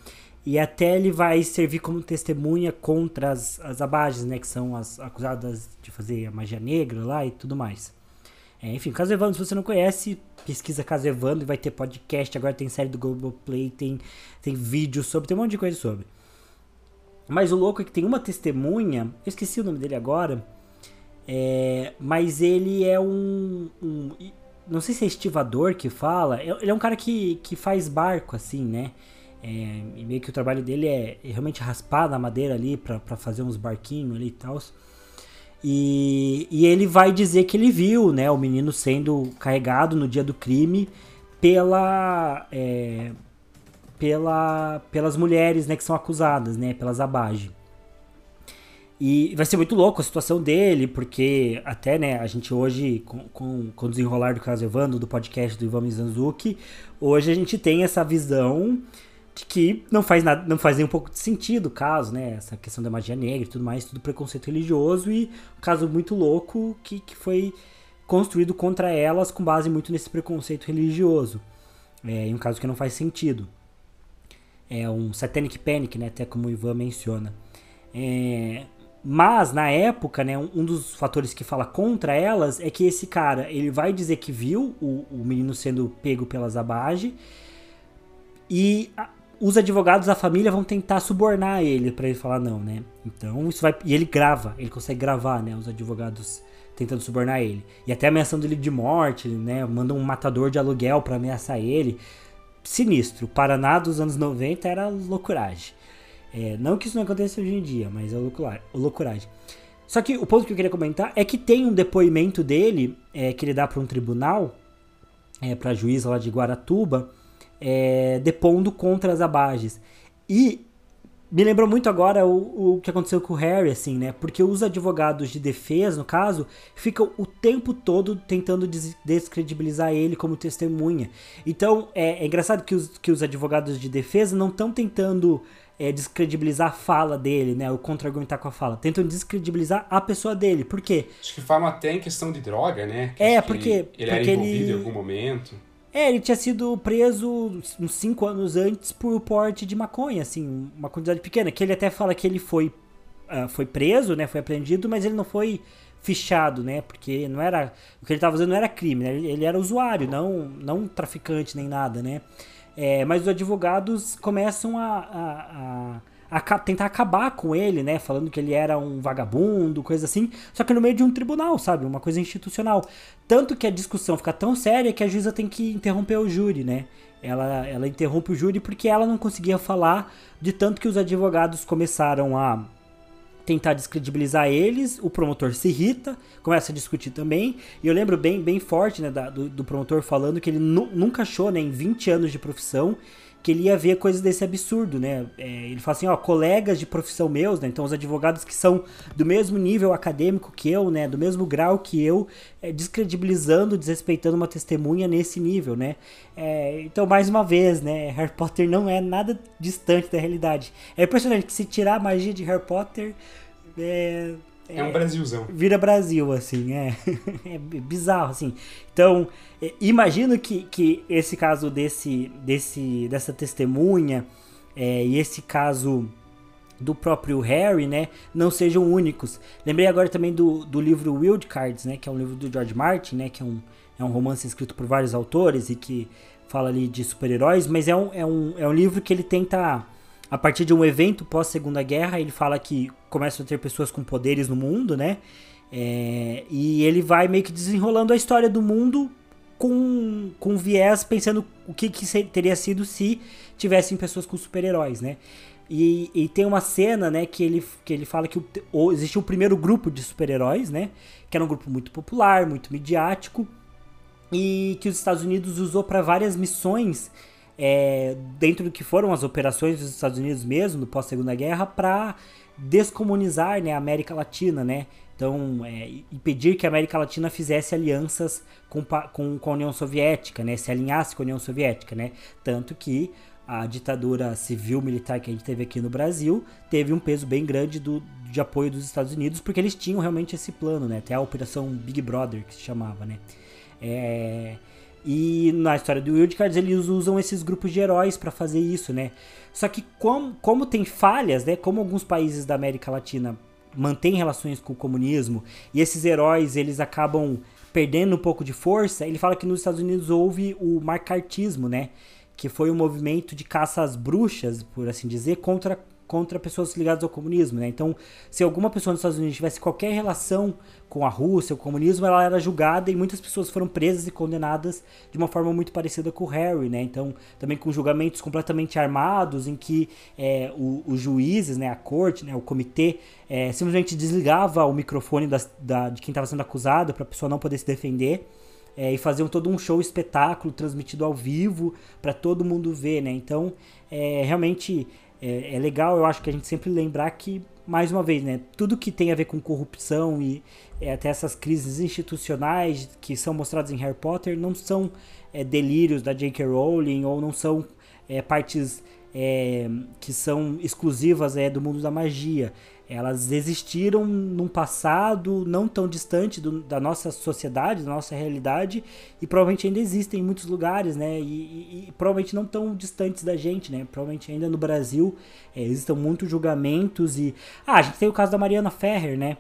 e até ele vai servir como testemunha contra as, as abages, né? Que são as acusadas de fazer a magia negra lá e tudo mais. É, enfim, Caso Evandro, se você não conhece, pesquisa Caso Evandro vai ter podcast. Agora tem série do Globoplay, tem, tem vídeo sobre, tem um monte de coisa sobre. Mas o louco é que tem uma testemunha, eu esqueci o nome dele agora, é, mas ele é um, um, Não sei se é estivador que fala, ele é um cara que, que faz barco, assim, né? É, e meio que o trabalho dele é, é realmente raspar na madeira ali para fazer uns barquinhos ali e tal. E, e ele vai dizer que ele viu né, o menino sendo carregado no dia do crime pela, é, pela, pelas mulheres né, que são acusadas, né, pelas Abage. E vai ser muito louco a situação dele, porque até, né, a gente hoje, com, com, com o desenrolar do caso Evandro, do podcast do Ivan Mizanzuki, hoje a gente tem essa visão que não faz nada, não faz nem um pouco de sentido o caso, né? Essa questão da magia negra e tudo mais, tudo preconceito religioso e um caso muito louco que, que foi construído contra elas com base muito nesse preconceito religioso. É um caso que não faz sentido. É um satanic panic, né? Até como o Ivan menciona. É, mas na época, né, um dos fatores que fala contra elas é que esse cara ele vai dizer que viu o, o menino sendo pego pelas abage e os advogados da família vão tentar subornar ele para ele falar não, né? Então isso vai. E ele grava, ele consegue gravar, né? Os advogados tentando subornar ele. E até ameaçando ele de morte, né? Manda um matador de aluguel para ameaçar ele. Sinistro. Paraná dos anos 90 era loucuragem. É, não que isso não aconteça hoje em dia, mas é loucuragem. Só que o ponto que eu queria comentar é que tem um depoimento dele é, que ele dá para um tribunal, é, para a juíza lá de Guaratuba, é, depondo contra as abages. E me lembrou muito agora o, o que aconteceu com o Harry, assim, né? Porque os advogados de defesa, no caso, ficam o tempo todo tentando des descredibilizar ele como testemunha. Então, é, é engraçado que os, que os advogados de defesa não estão tentando é, descredibilizar a fala dele, né? O contra-argumentar com a fala. Tentam descredibilizar a pessoa dele. Por quê? Acho que falam até em questão de droga, né? Que é, porque. Ele, ele porque era envolvido ele... em algum momento. É, ele tinha sido preso uns 5 anos antes por porte de maconha, assim, uma quantidade pequena. Que ele até fala que ele foi, uh, foi preso, né? Foi apreendido, mas ele não foi fichado, né? Porque não era. O que ele estava fazendo não era crime, né? Ele, era usuário, não, não traficante nem nada, né? É, mas os advogados começam a, a, a a tentar acabar com ele, né? Falando que ele era um vagabundo, coisa assim. Só que no meio de um tribunal, sabe? Uma coisa institucional. Tanto que a discussão fica tão séria que a juíza tem que interromper o júri, né? Ela, ela interrompe o júri porque ela não conseguia falar de tanto que os advogados começaram a tentar descredibilizar eles, o promotor se irrita, começa a discutir também, e eu lembro bem, bem forte né, da, do, do, promotor falando que ele nu, nunca achou, né, em 20 anos de profissão, que ele ia ver coisas desse absurdo, né? É, ele fala assim, ó, colegas de profissão meus, né? Então os advogados que são do mesmo nível acadêmico que eu, né? Do mesmo grau que eu, é, descredibilizando, desrespeitando uma testemunha nesse nível, né? É, então, mais uma vez, né? Harry Potter não é nada distante da realidade. É impressionante que se tirar a magia de Harry Potter... É, é, é um Brasilzão. Vira Brasil, assim, é. é bizarro, assim. Então, é, imagino que, que esse caso desse, desse, dessa testemunha é, e esse caso do próprio Harry, né, não sejam únicos. Lembrei agora também do, do livro Wild Cards, né, que é um livro do George Martin, né, que é um, é um romance escrito por vários autores e que fala ali de super-heróis, mas é um, é, um, é um livro que ele tenta a partir de um evento pós Segunda Guerra, ele fala que começam a ter pessoas com poderes no mundo, né? É, e ele vai meio que desenrolando a história do mundo com, com viés, pensando o que, que teria sido se tivessem pessoas com super-heróis, né? E, e, tem uma cena, né, que ele, que ele fala que o, o, existiu o primeiro grupo de super-heróis, né? Que era um grupo muito popular, muito midiático, e que os Estados Unidos usou para várias missões é, dentro do que foram as operações dos Estados Unidos mesmo, no pós-segunda guerra, para descomunizar né, a América Latina, né? Então, é, impedir que a América Latina fizesse alianças com, com, com a União Soviética, né? Se alinhasse com a União Soviética, né? Tanto que a ditadura civil-militar que a gente teve aqui no Brasil teve um peso bem grande do, de apoio dos Estados Unidos, porque eles tinham realmente esse plano, né? Até a Operação Big Brother, que se chamava, né? É... E na história do Wildcards eles usam esses grupos de heróis para fazer isso, né? Só que como, como tem falhas, né? Como alguns países da América Latina mantêm relações com o comunismo e esses heróis eles acabam perdendo um pouco de força, ele fala que nos Estados Unidos houve o marcartismo, né? Que foi um movimento de caça às bruxas, por assim dizer, contra contra pessoas ligadas ao comunismo, né? Então, se alguma pessoa nos Estados Unidos tivesse qualquer relação com a Rússia, o comunismo, ela era julgada e muitas pessoas foram presas e condenadas de uma forma muito parecida com o Harry, né? Então, também com julgamentos completamente armados, em que é, o, os juízes, né, a corte, né, o comitê, é, simplesmente desligava o microfone da, de quem estava sendo acusado para a pessoa não poder se defender. É, e faziam todo um show espetáculo transmitido ao vivo para todo mundo ver, né? Então, é, realmente é, é, legal, eu acho que a gente sempre lembrar que, mais uma vez, né, tudo que tem a ver com corrupção e é, até essas crises institucionais que são mostradas em Harry Potter não são é, delírios da J.K. Rowling ou não são é, partes é, que são exclusivas é, do mundo da magia. Elas existiram num passado não tão distante do, da nossa sociedade, da nossa realidade, e provavelmente ainda existem em muitos lugares, né? E, e, e provavelmente não tão distantes da gente, né? Provavelmente ainda no Brasil é, existem muitos julgamentos e. Ah, a gente tem o caso da Mariana Ferrer, né?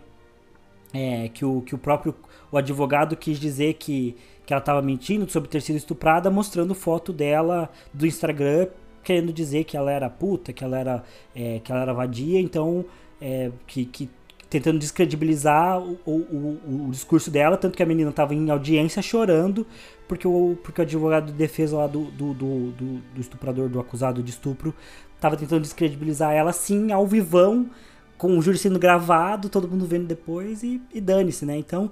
É, que, o, que o próprio o advogado quis dizer que, que ela estava mentindo sobre ter sido estuprada, mostrando foto dela do Instagram, querendo dizer que ela era puta, que ela era, é, que ela era vadia, então é, que, que, tentando descredibilizar o, o, o, discurso dela, tanto que a menina estava em audiência chorando porque o, porque o advogado de defesa lá do, do, do, do, do estuprador, do acusado de estupro, estava tentando descredibilizar ela assim, ao vivão, com o júri sendo gravado, todo mundo vendo depois e, e dane-se, né? Então,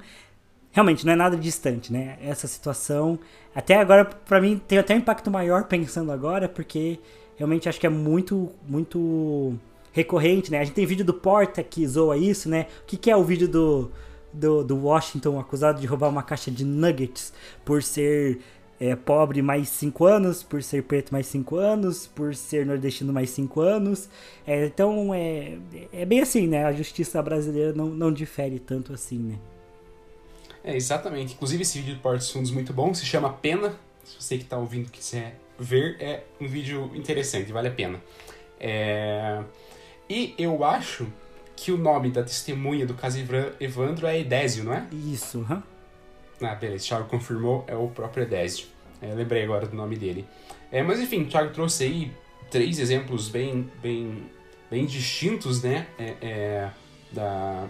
realmente, não é nada distante, né? Essa situação, até agora, para mim, tem até um impacto maior pensando agora, porque realmente acho que é muito, muito recorrente, né? A gente tem vídeo do Porta que zoa isso, né? O que, que é o vídeo do, do, do Washington acusado de roubar uma caixa de nuggets por ser é, pobre mais 5 anos, por ser preto mais 5 anos, por ser nordestino mais 5 anos. É, então é, é bem assim, né? A justiça brasileira não, não difere tanto assim, né? É, exatamente. Inclusive esse vídeo do Porta dos Fundos muito bom, se chama Pena. Se você que está ouvindo quiser ver, é um vídeo interessante, vale a pena. É... E eu acho que o nome da testemunha do caso Evandro é Edésio, não é? Isso, aham. Uhum. Ah, beleza, o Thiago confirmou, é o próprio Edésio. É, lembrei agora do nome dele. É, mas enfim, o Thiago trouxe aí três exemplos bem, bem, bem distintos, né, é, é, da,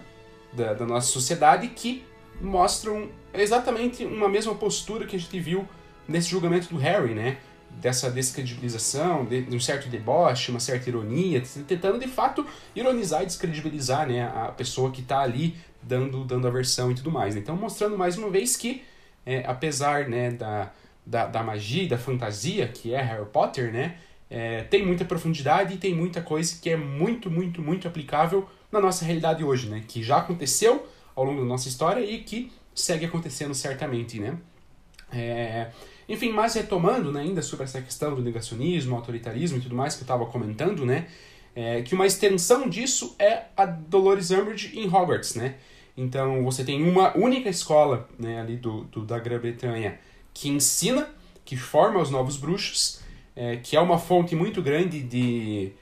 da, da nossa sociedade que mostram exatamente uma mesma postura que a gente viu nesse julgamento do Harry, né? Dessa descredibilização, de, de, um certo deboche, uma certa ironia, tentando de fato ironizar e descredibilizar né, a pessoa que está ali dando, dando a versão e tudo mais. Então, mostrando mais uma vez que, é, apesar né, da, da, da magia da fantasia que é Harry Potter, né, é, tem muita profundidade e tem muita coisa que é muito, muito, muito aplicável na nossa realidade hoje, né? Que já aconteceu ao longo da nossa história e que segue acontecendo certamente, né? É, enfim, mas retomando né, ainda sobre essa questão do negacionismo, autoritarismo e tudo mais que eu estava comentando, né? É, que uma extensão disso é a Dolores Umbridge em Hogwarts, né? Então você tem uma única escola né, ali do, do da Grã-Bretanha que ensina, que forma os novos bruxos, é, que é uma fonte muito grande de,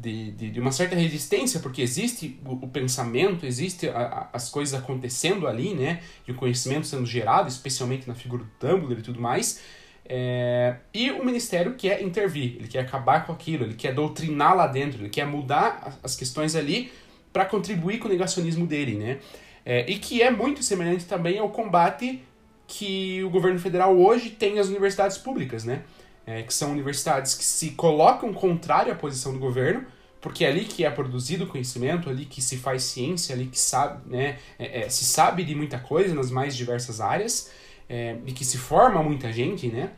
de, de, de, uma certa resistência, porque existe o, o pensamento, existe a, a, as coisas acontecendo ali, né? E o conhecimento sendo gerado, especialmente na figura do Dumbledore e tudo mais. É, e o ministério quer intervir, ele quer acabar com aquilo, ele quer doutrinar lá dentro, ele quer mudar as questões ali para contribuir com o negacionismo dele, né? É, e que é muito semelhante também ao combate que o governo federal hoje tem às universidades públicas, né? É, que são universidades que se colocam contrário à posição do governo, porque é ali que é produzido conhecimento, ali que se faz ciência, ali que sabe, né, é, é, se sabe de muita coisa nas mais diversas áreas, é, e que se forma muita gente, né?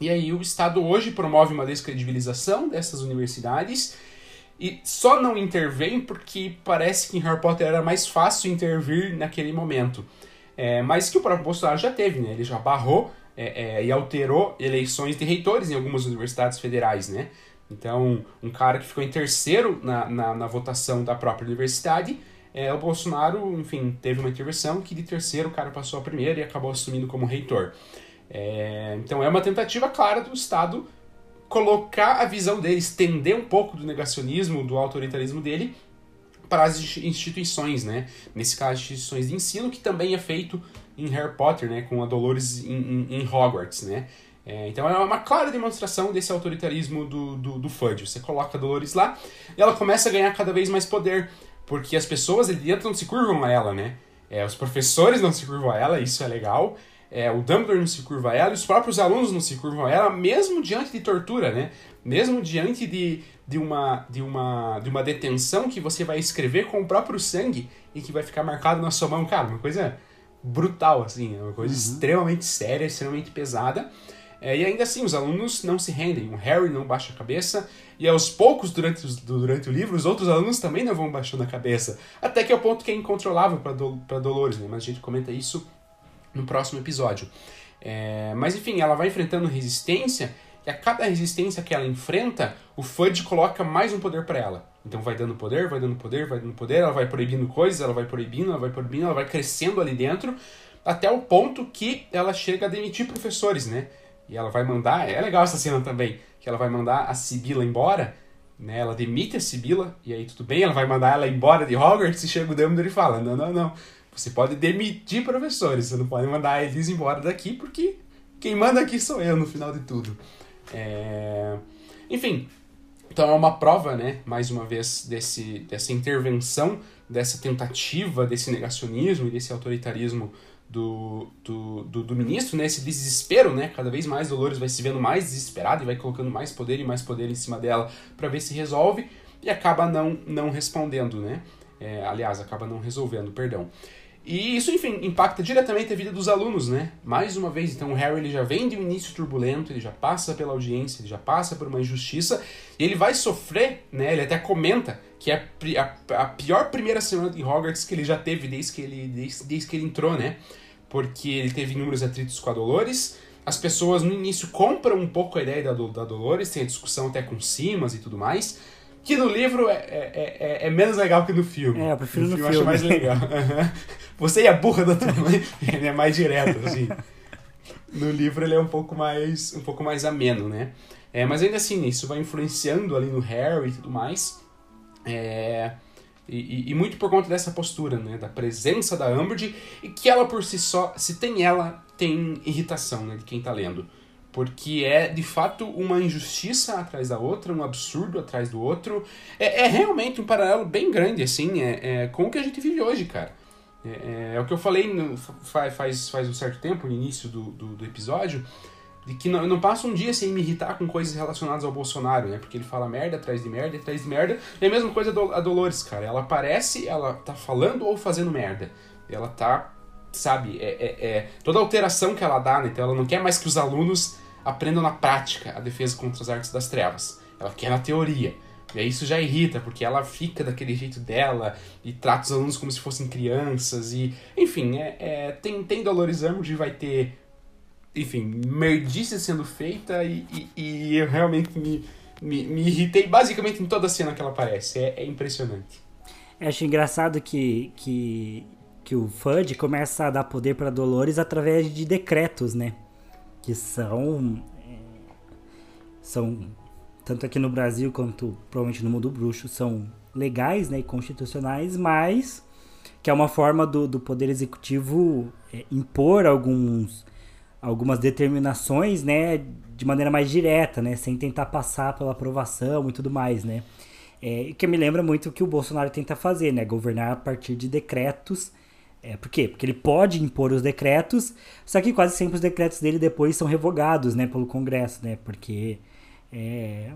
E aí o Estado hoje promove uma descredibilização dessas universidades e só não intervém porque parece que em Harry Potter era mais fácil intervir naquele momento. É, mas que o próprio Bolsonaro já teve, né? Ele já barrou é, é, e alterou eleições de reitores em algumas universidades federais, né? Então, um cara que ficou em terceiro na, na, na votação da própria universidade, é, o Bolsonaro, enfim, teve uma intervenção que de terceiro o cara passou a primeira e acabou assumindo como reitor. É, então, é uma tentativa clara do Estado colocar a visão dele, estender um pouco do negacionismo, do autoritarismo dele para as instituições, né? Nesse caso, instituições de ensino, que também é feito em Harry Potter, né, com a Dolores em, em, em Hogwarts, né. É, então é uma clara demonstração desse autoritarismo do, do, do Fudge. Você coloca a Dolores lá e ela começa a ganhar cada vez mais poder, porque as pessoas ali dentro não se curvam a ela, né. É, os professores não se curvam a ela, isso é legal. É, o Dumbledore não se curva a ela, os próprios alunos não se curvam a ela, mesmo diante de tortura, né? Mesmo diante de, de, uma, de, uma, de uma detenção que você vai escrever com o próprio sangue e que vai ficar marcado na sua mão. Cara, uma coisa brutal, assim, é uma coisa uhum. extremamente séria, extremamente pesada. É, e ainda assim, os alunos não se rendem, o Harry não baixa a cabeça, e aos poucos, durante, durante o livro, os outros alunos também não vão baixando a cabeça, até que é o ponto que é incontrolável para Do, Dolores, né? mas a gente comenta isso no próximo episódio. É, mas enfim, ela vai enfrentando resistência, e a cada resistência que ela enfrenta, o Fudge coloca mais um poder para ela. Então vai dando poder, vai dando poder, vai dando poder, ela vai proibindo coisas, ela vai proibindo, ela vai proibindo, ela vai crescendo ali dentro, até o ponto que ela chega a demitir professores, né? E ela vai mandar, é legal essa cena também, que ela vai mandar a Sibila embora, né? Ela demite a Sibila, e aí tudo bem, ela vai mandar ela embora de Hogwarts, e chega o Dumbledore e fala, não, não, não, você pode demitir professores, você não pode mandar eles embora daqui, porque quem manda aqui sou eu no final de tudo. É... Enfim, então é uma prova, né, mais uma vez, desse, dessa intervenção, dessa tentativa, desse negacionismo e desse autoritarismo do, do, do, do, ministro, né, esse desespero, né, cada vez mais Dolores vai se vendo mais desesperada e vai colocando mais poder e mais poder em cima dela para ver se resolve e acaba não, não respondendo, né, é, aliás, acaba não resolvendo, perdão. E isso, enfim, impacta diretamente a vida dos alunos, né? Mais uma vez, então o Harry ele já vem de um início turbulento, ele já passa pela audiência, ele já passa por uma injustiça, e ele vai sofrer, né? Ele até comenta que é a, a pior primeira semana de Hogwarts que ele já teve desde que ele, desde, desde que ele entrou, né? Porque ele teve inúmeros atritos com a Dolores, as pessoas no início compram um pouco a ideia da, da Dolores, tem a discussão até com Simas e tudo mais, que no livro é, é, é, é, menos legal que no filme. É, eu prefiro no, no filme. Eu acho mais legal. Você e a burra da tua mãe, ele é mais direto, assim. No livro ele é um pouco mais, um pouco mais ameno, né? É, mas ainda assim, isso vai influenciando ali no Harry e tudo mais. É, e, e, muito por conta dessa postura, né? Da presença da Umbridge e que ela por si só, se tem ela, tem irritação, né? De quem tá lendo porque é de fato uma injustiça atrás da outra, um absurdo atrás do outro. É, é realmente um paralelo bem grande, assim, é, é, com o que a gente vive hoje, cara. É, é, é o que eu falei no, faz, faz, um certo tempo, no início do, do, do episódio, de que não, não passa um dia sem me irritar com coisas relacionadas ao Bolsonaro, né? Porque ele fala merda atrás de merda, atrás de merda. E a mesma coisa a Dolores, cara. Ela aparece, ela tá falando ou fazendo merda. Ela tá sabe, é, é, é, toda alteração que ela dá, né? Então ela não quer mais que os alunos aprendam na prática a defesa contra as artes das trevas. ela quer na teoria. E isso já irrita, porque ela fica daquele jeito dela e trata os alunos como se fossem crianças. e Enfim, é, é tem, tem Dolores Umbridge, vai ter, enfim, merdice sendo feita e, e, e eu realmente me, me, me, irritei basicamente em toda a cena que ela aparece. É, é impressionante. Eu acho engraçado que, que, que o Fudge começa a dar poder para Dolores através de decretos, né? Que são... É, são tanto aqui no Brasil quanto provavelmente no mundo bruxo, são legais né, e constitucionais, mas que é uma forma do, do Poder Executivo é, impor alguns, algumas determinações né, de maneira mais direta, né, sem tentar passar pela aprovação e tudo mais. Né. É, que me lembra muito o que o Bolsonaro tenta fazer, né, governar a partir de decretos. É, por quê? Porque ele pode impor os decretos, só que quase sempre os decretos dele depois são revogados né, pelo Congresso, né, porque é,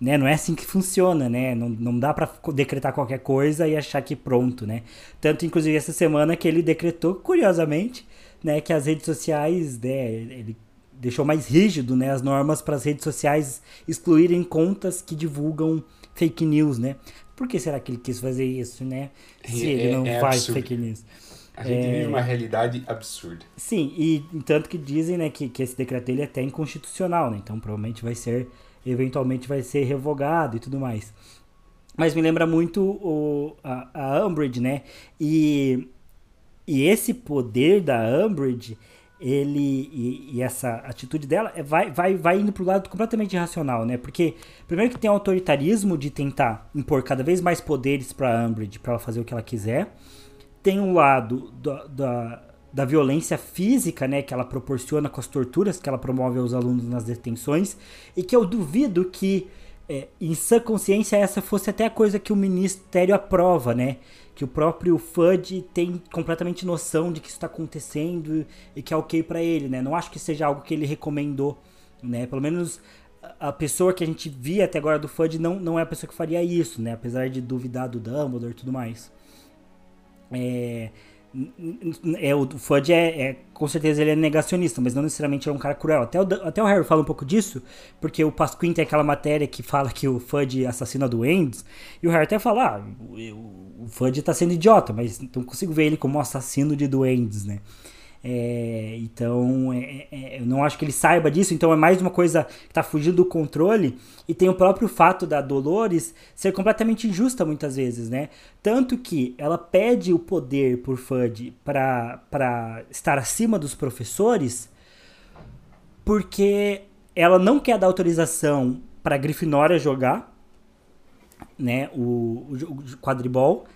né, não é assim que funciona, né? Não, não dá para decretar qualquer coisa e achar que pronto, né? Tanto, inclusive, essa semana que ele decretou, curiosamente, né, que as redes sociais, né, ele deixou mais rígido, né, as normas para as redes sociais excluírem contas que divulgam fake news, né? Por que será que ele quis fazer isso, né? Se é, ele não é faz absurdo. fake news. A gente é... vive uma realidade absurda. Sim, e tanto que dizem, né, que, que esse decreto ele é até inconstitucional, né? Então provavelmente vai ser, eventualmente vai ser revogado e tudo mais. Mas me lembra muito o, a, a Umbridge, né? E, e esse poder da Umbridge, ele e, e, essa atitude dela é, vai, vai, vai indo pro lado completamente irracional, né? Porque primeiro que tem o autoritarismo de tentar impor cada vez mais poderes para Umbridge para ela fazer o que ela quiser tem um lado da, da, da, violência física, né, que ela proporciona com as torturas que ela promove aos alunos nas detenções, e que eu duvido que, é, em sã consciência, essa fosse até a coisa que o ministério aprova, né? Que o próprio FUD tem completamente noção de que isso está acontecendo e que é ok para ele, né? Não acho que seja algo que ele recomendou, né? Pelo menos a pessoa que a gente via até agora do FUD não, não é a pessoa que faria isso, né? Apesar de duvidar do Dumbledore e tudo mais. É, é, o Fudge é, é, com certeza ele é negacionista, mas não necessariamente é um cara cruel. Até o, até o Harry fala um pouco disso, porque o Pasquim tem aquela matéria que fala que o Fudge assassina doentes, e o Harry até fala, ah, o, o Fudge tá sendo idiota, mas não consigo ver ele como um assassino de duendes, né? É, então, é, é, eu não acho que ele saiba disso, então é mais uma coisa que está fugindo do controle. E tem o próprio fato da Dolores ser completamente injusta muitas vezes, né? Tanto que ela pede o poder por Fudge para estar acima dos professores, porque ela não quer dar autorização para Grifinória jogar né, o, o quadribol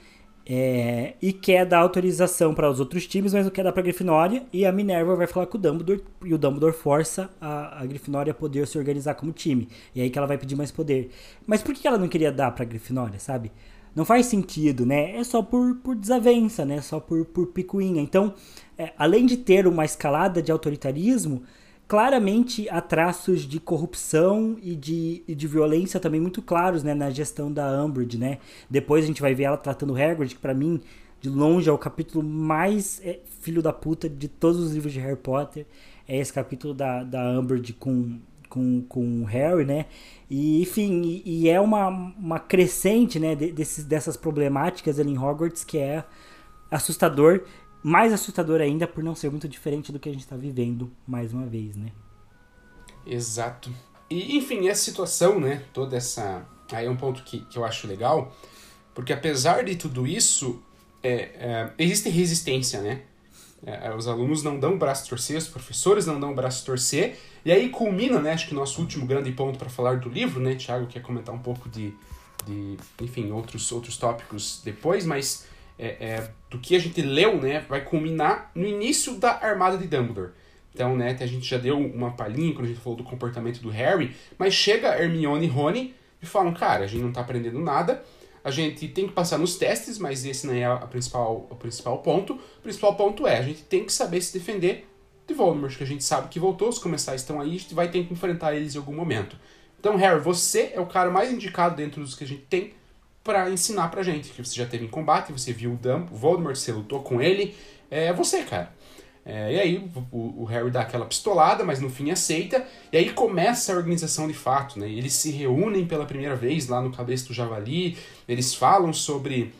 é, e quer dar autorização para os outros times, mas não quer dar para a Grifinória. E a Minerva vai falar com o Dumbledore e o Dumbledore força a, a Grifinória a poder se organizar como time. E aí que ela vai pedir mais poder. Mas por que ela não queria dar para a Grifinória, sabe? Não faz sentido, né? É só por, por desavença, né? Só por, por picuinha. Então, é, além de ter uma escalada de autoritarismo, claramente há traços de corrupção e de, e de violência também muito claros né, na gestão da Umbridge, né? Depois a gente vai ver ela tratando o Hagrid, que para mim, de longe, é o capítulo mais é, filho da puta de todos os livros de Harry Potter. É esse capítulo da, da Umbridge com, com, com o Harry, né? E, enfim, e, e é uma, uma crescente, né, desses, dessas problemáticas ali em Hogwarts que é assustador mais assustador ainda por não ser muito diferente do que a gente está vivendo mais uma vez, né? Exato. E, enfim, essa situação, né? Toda essa. Aí é um ponto que, que eu acho legal, porque apesar de tudo isso, é, é, existe resistência, né? É, é os alunos não dão o braço a torcer, os professores não dão o braço a torcer, e aí culmina, né? Acho que nosso último grande ponto para falar do livro, né? Thiago quer comentar um pouco de, de enfim, outros, outros tópicos depois, mas é, é, do que a gente leu, né, vai culminar no início da armada de Dumbledore. Então, né, a gente já deu uma palhinha quando a gente falou do comportamento do Harry, mas chega Hermione e Rony e falam, cara, a gente não tá aprendendo nada, a gente tem que passar nos testes, mas esse não é a principal, o principal ponto. O principal ponto é, a gente tem que saber se defender de Voldemort, que a gente sabe que voltou, os comensais estão aí, a gente vai ter que enfrentar eles em algum momento. Então, Harry, você é o cara mais indicado dentro dos que a gente tem para ensinar pra gente, que você já teve em combate, você viu o Dump, o Voldemort, você lutou com ele, é você, cara. É, e aí o, o, Harry dá aquela pistolada, mas no fim aceita, e aí começa a organização de fato, né? Eles se reúnem pela primeira vez lá no Cabeça do Javali, eles falam sobre,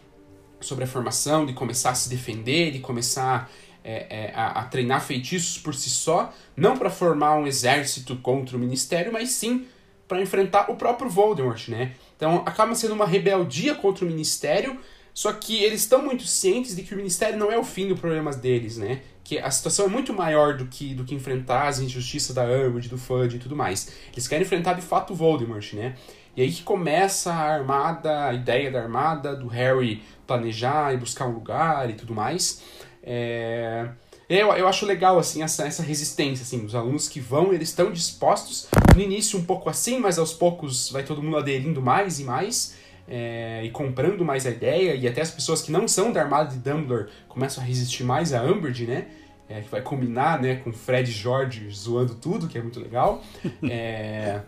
sobre a formação, de começar a se defender, de começar é, é, a, a, treinar feitiços por si só, não para formar um exército contra o Ministério, mas sim para enfrentar o próprio Voldemort, né? Então acaba sendo uma rebeldia contra o Ministério, só que eles estão muito cientes de que o Ministério não é o fim dos problemas deles, né? Que a situação é muito maior do que, do que enfrentar as injustiças da Umbridge, do Fudge e tudo mais. Eles querem enfrentar de fato o Voldemort, né? E aí que começa a armada, a ideia da armada, do Harry planejar e buscar um lugar e tudo mais. É... Eu, eu acho legal, assim, essa, essa resistência, assim, os alunos que vão, eles estão dispostos, no início um pouco assim, mas aos poucos vai todo mundo aderindo mais e mais, é, e comprando mais a ideia, e até as pessoas que não são da armada de Dumbledore começam a resistir mais a Umbridge, né? É, que vai combinar, né, com Fred e George zoando tudo, que é muito legal. É,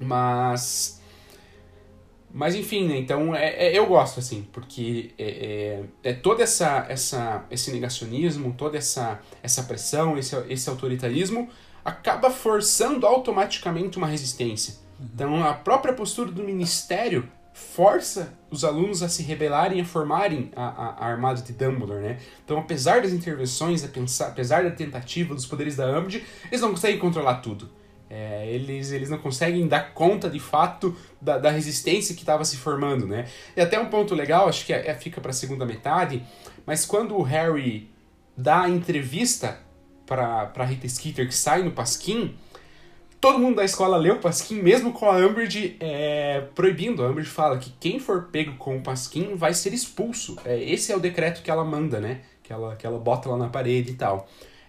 mas mas enfim, né? Então é, é, eu gosto, assim, porque é, é, é, todo essa, essa, esse negacionismo, toda essa, essa pressão, esse, esse autoritarismo acaba forçando automaticamente uma resistência. Uhum. Então a própria postura do ministério força os alunos a se rebelarem, a formarem a, a, a armada de Dumbledore, né? Então, apesar das intervenções, apesar da tentativa dos poderes da Umbridge, eles não conseguem controlar tudo. É, eles, eles não conseguem dar conta de fato da, da resistência que estava se formando, né? E até um ponto legal, acho que é, é fica para a segunda metade, mas quando o Harry dá a entrevista para Rita Skeeter que sai no Pasquim, todo mundo da escola lê o Pasquim, mesmo com a Umbridge é, proibindo. A Umbridge fala que quem for pego com o Pasquim vai ser expulso. É, esse é o decreto que ela manda, né? Que ela, que ela bota lá na parede e tal.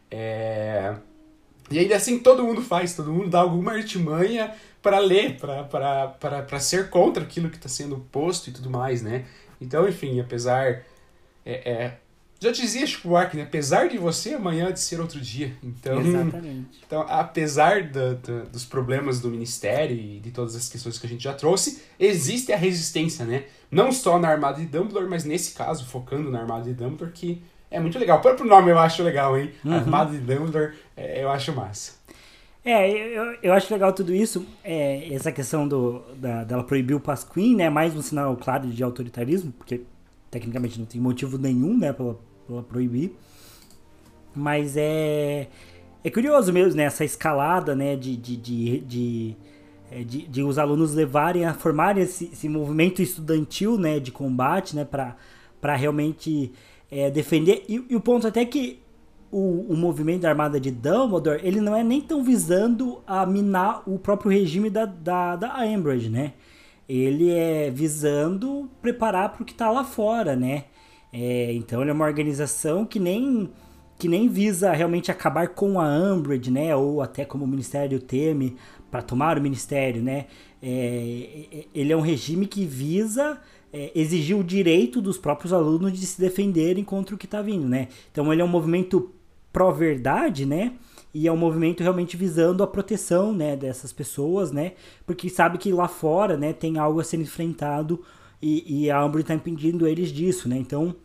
É... E aí assim todo mundo faz, todo mundo dá alguma artimanha para ler, para ser contra aquilo que está sendo posto e tudo mais, né? Então, enfim, apesar. É, é, já dizia Chico Buarque, né? Apesar de você, amanhã de ser outro dia. Então, Exatamente. Então, apesar do, dos problemas do Ministério e de todas as questões que a gente já trouxe, existe a resistência, né? Não só na Armada de Dumbledore, mas nesse caso, focando na Armada de Dumbledore, que é muito legal. O próprio nome eu acho legal, hein? Uhum. Armada de Dumbledore, é, eu acho massa. É, eu, eu acho legal tudo isso, é, essa questão do, da, dela proibir o Pasquim, né? Mais um sinal claro de autoritarismo, porque tecnicamente não tem motivo nenhum, né, pra, pra proibir. Mas é, é curioso mesmo, né? Essa escalada, né, de, de, de, de é, de, de, os alunos levarem a formarem esse, esse, movimento estudantil né, de combate né, para realmente é, defender. E, e, o ponto até que o, o movimento da Armada de Dumbledore, ele não é nem tão visando a minar o próprio regime da, da, da Ambridge, né? Ele é visando preparar para o que está lá fora, né? É, então ele é uma organização que nem que nem visa realmente acabar com a Umbridge, né? Ou até como o Ministério teme para tomar o Ministério, né? É, ele é um regime que visa é, exigir o direito dos próprios alunos de se defenderem contra o que está vindo, né? Então ele é um movimento pró-verdade, né? E é um movimento realmente visando a proteção, né, dessas pessoas, né? Porque sabe que lá fora, né, tem algo a ser enfrentado e, e a Amber está impedindo eles disso, né? Então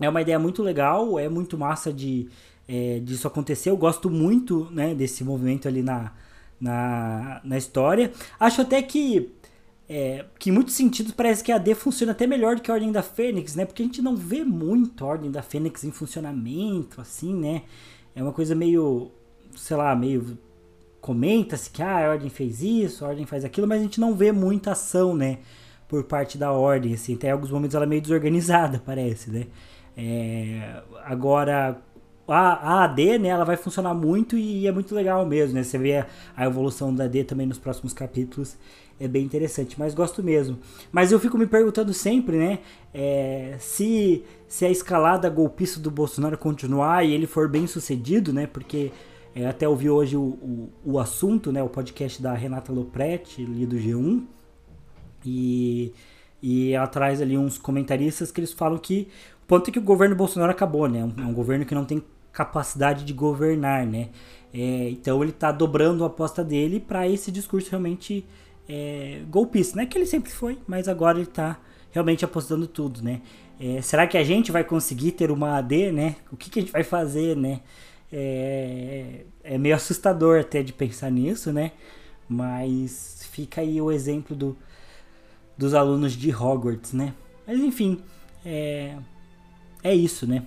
é uma ideia muito legal, é muito massa de é, disso acontecer. Eu gosto muito, né, desse movimento ali na, na, na história. Acho até que é, que em muitos sentidos parece que a AD funciona até melhor do que a Ordem da Fênix, né? Porque a gente não vê muito a Ordem da Fênix em funcionamento, assim, né? É uma coisa meio, sei lá, meio comenta-se que ah, a Ordem fez isso, a Ordem faz aquilo, mas a gente não vê muita ação, né? Por parte da Ordem, assim. Até em alguns momentos ela é meio desorganizada, parece, né? É, agora, a, a AD, né, ela vai funcionar muito e é muito legal mesmo, né? Você vê a, a evolução da AD também nos próximos capítulos é bem interessante, mas gosto mesmo. Mas eu fico me perguntando sempre, né, é, se, se a escalada golpista do Bolsonaro continuar e ele for bem sucedido, né, porque é, até ouvi hoje o, o, o, assunto, né, o podcast da Renata Lopretti, ali do G1, e, e ela traz ali uns comentaristas que eles falam que o ponto é que o governo Bolsonaro acabou, né, é um, governo que não tem capacidade de governar, né, é, então ele está dobrando a aposta dele para esse discurso realmente é, golpista, né? Que ele sempre foi, mas agora ele tá realmente apostando tudo, né? É, será que a gente vai conseguir ter uma AD, né? O que, que a gente vai fazer, né? É, é meio assustador até de pensar nisso, né? Mas fica aí o exemplo do, dos alunos de Hogwarts, né? Mas enfim, é, é isso, né?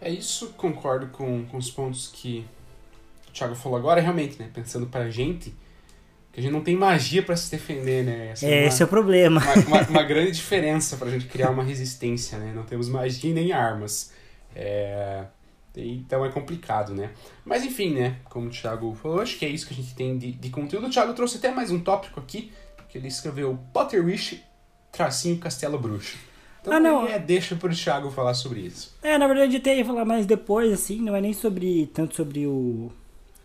É isso, concordo com, com os pontos que Thiago falou agora, realmente, né? Pensando pra gente, que a gente não tem magia para se defender, né? Essa é, uma, esse é o problema. Uma, uma, uma, grande diferença pra gente criar uma resistência, né? Não temos magia nem armas. É, então é complicado, né? Mas enfim, né? Como o Thiago falou, acho que é isso que a gente tem de, de conteúdo. O Thiago trouxe até mais um tópico aqui, que ele escreveu Potterish, tracinho Castelo Bruxo. Então ah, não. É, deixa pro Thiago falar sobre isso. É, na verdade até ia falar mais depois, assim, não é nem sobre tanto sobre o,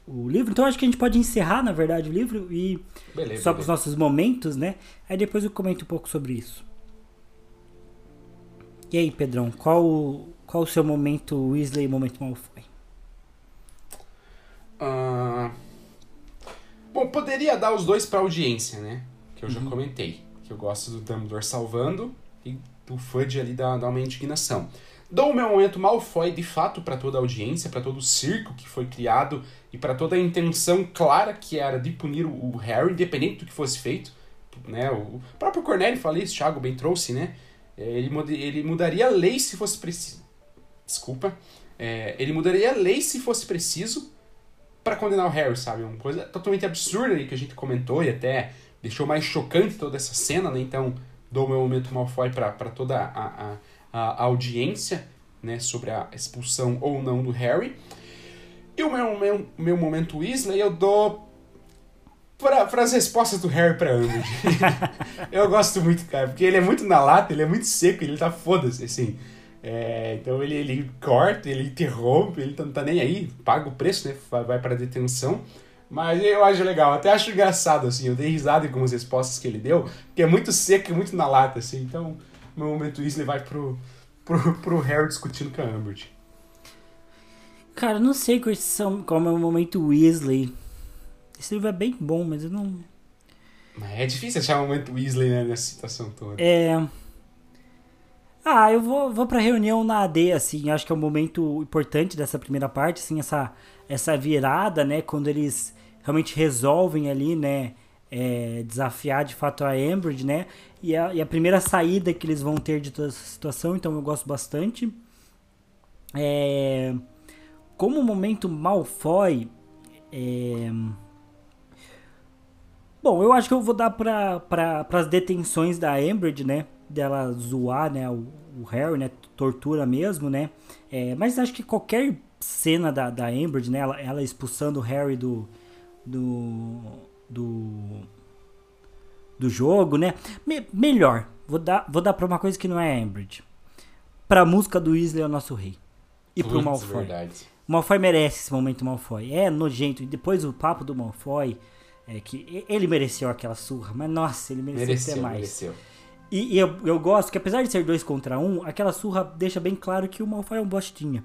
o livro. Então acho que a gente pode encerrar, na verdade, o livro e beleza, só para os nossos momentos, né? Aí depois eu comento um pouco sobre isso. E aí, Pedrão, qual qual o seu momento Weasley e momento Malfoy? Uh... Bom, poderia dar os dois para audiência, né? Que eu uhum. já comentei. Que eu gosto do Dumbledore salvando e do Fudge ali dá, dá uma indignação. Dou o meu momento Malfoy de fato para toda a audiência, para todo o circo que foi criado e para toda a intenção clara que era de punir o Harry, independente do que fosse feito. Né? O próprio Cornélio falei isso, Thiago bem trouxe, né? É, ele, ele mudaria a lei se fosse preciso. Desculpa. É, ele mudaria a lei se fosse preciso para condenar o Harry, sabe? Uma coisa totalmente absurda aí que a gente comentou e até deixou mais chocante toda essa cena, né? Então, dou o meu momento Malfoy para toda a, a, a, audiência, né? Sobre a expulsão ou não do Harry. E o meu, meu, meu momento Weasley eu dou para as respostas do Harry pra Umbridge. eu gosto muito, cara, porque ele é muito na lata, ele é muito seco, ele tá foda-se, assim. É, então ele, ele corta, ele interrompe, ele não tá nem aí, paga o preço, né? Vai para detenção. Mas eu acho legal, até acho engraçado, assim, eu dei risada em algumas respostas que ele deu, que é muito seco e muito na lata, assim, então no momento ele vai pro, pro, pro Harry discutindo com a Umbridge. Cara, eu não sei qual é o momento Weasley. Esse livro é bem bom, mas eu não... Mas é difícil achar o momento Weasley né, nessa situação toda. É... Ah, eu vou, vou pra reunião na AD, assim, acho que é um momento importante dessa primeira parte, assim, essa, essa virada, né, quando eles realmente resolvem ali, né, é, desafiar de fato a Ambridge, né, e a, e a primeira saída que eles vão ter de toda essa situação, então eu gosto bastante. É, como o momento Malfoy, é, bom, eu acho que eu vou dar para pra, as detenções da Ambridge, né, dela zoar, né, o, o Harry, né, tortura mesmo, né, é, mas acho que qualquer cena da, da Amber, né, ela, ela expulsando o Harry do, do, do, do jogo, né, Me, melhor, vou dar, vou dar pra uma coisa que não é Amber, pra música do Weasley é o nosso rei, e Putz, pro Malfoy. Verdade. O Malfoy merece esse momento Malfoy, é nojento, e depois o papo do Malfoy, é que ele mereceu aquela surra, mas nossa, ele mereceu, mereceu até mais. Mereceu. E, e eu, eu, gosto que, apesar de ser dois contra um, aquela surra deixa bem claro que o Malfoy é um bostinha.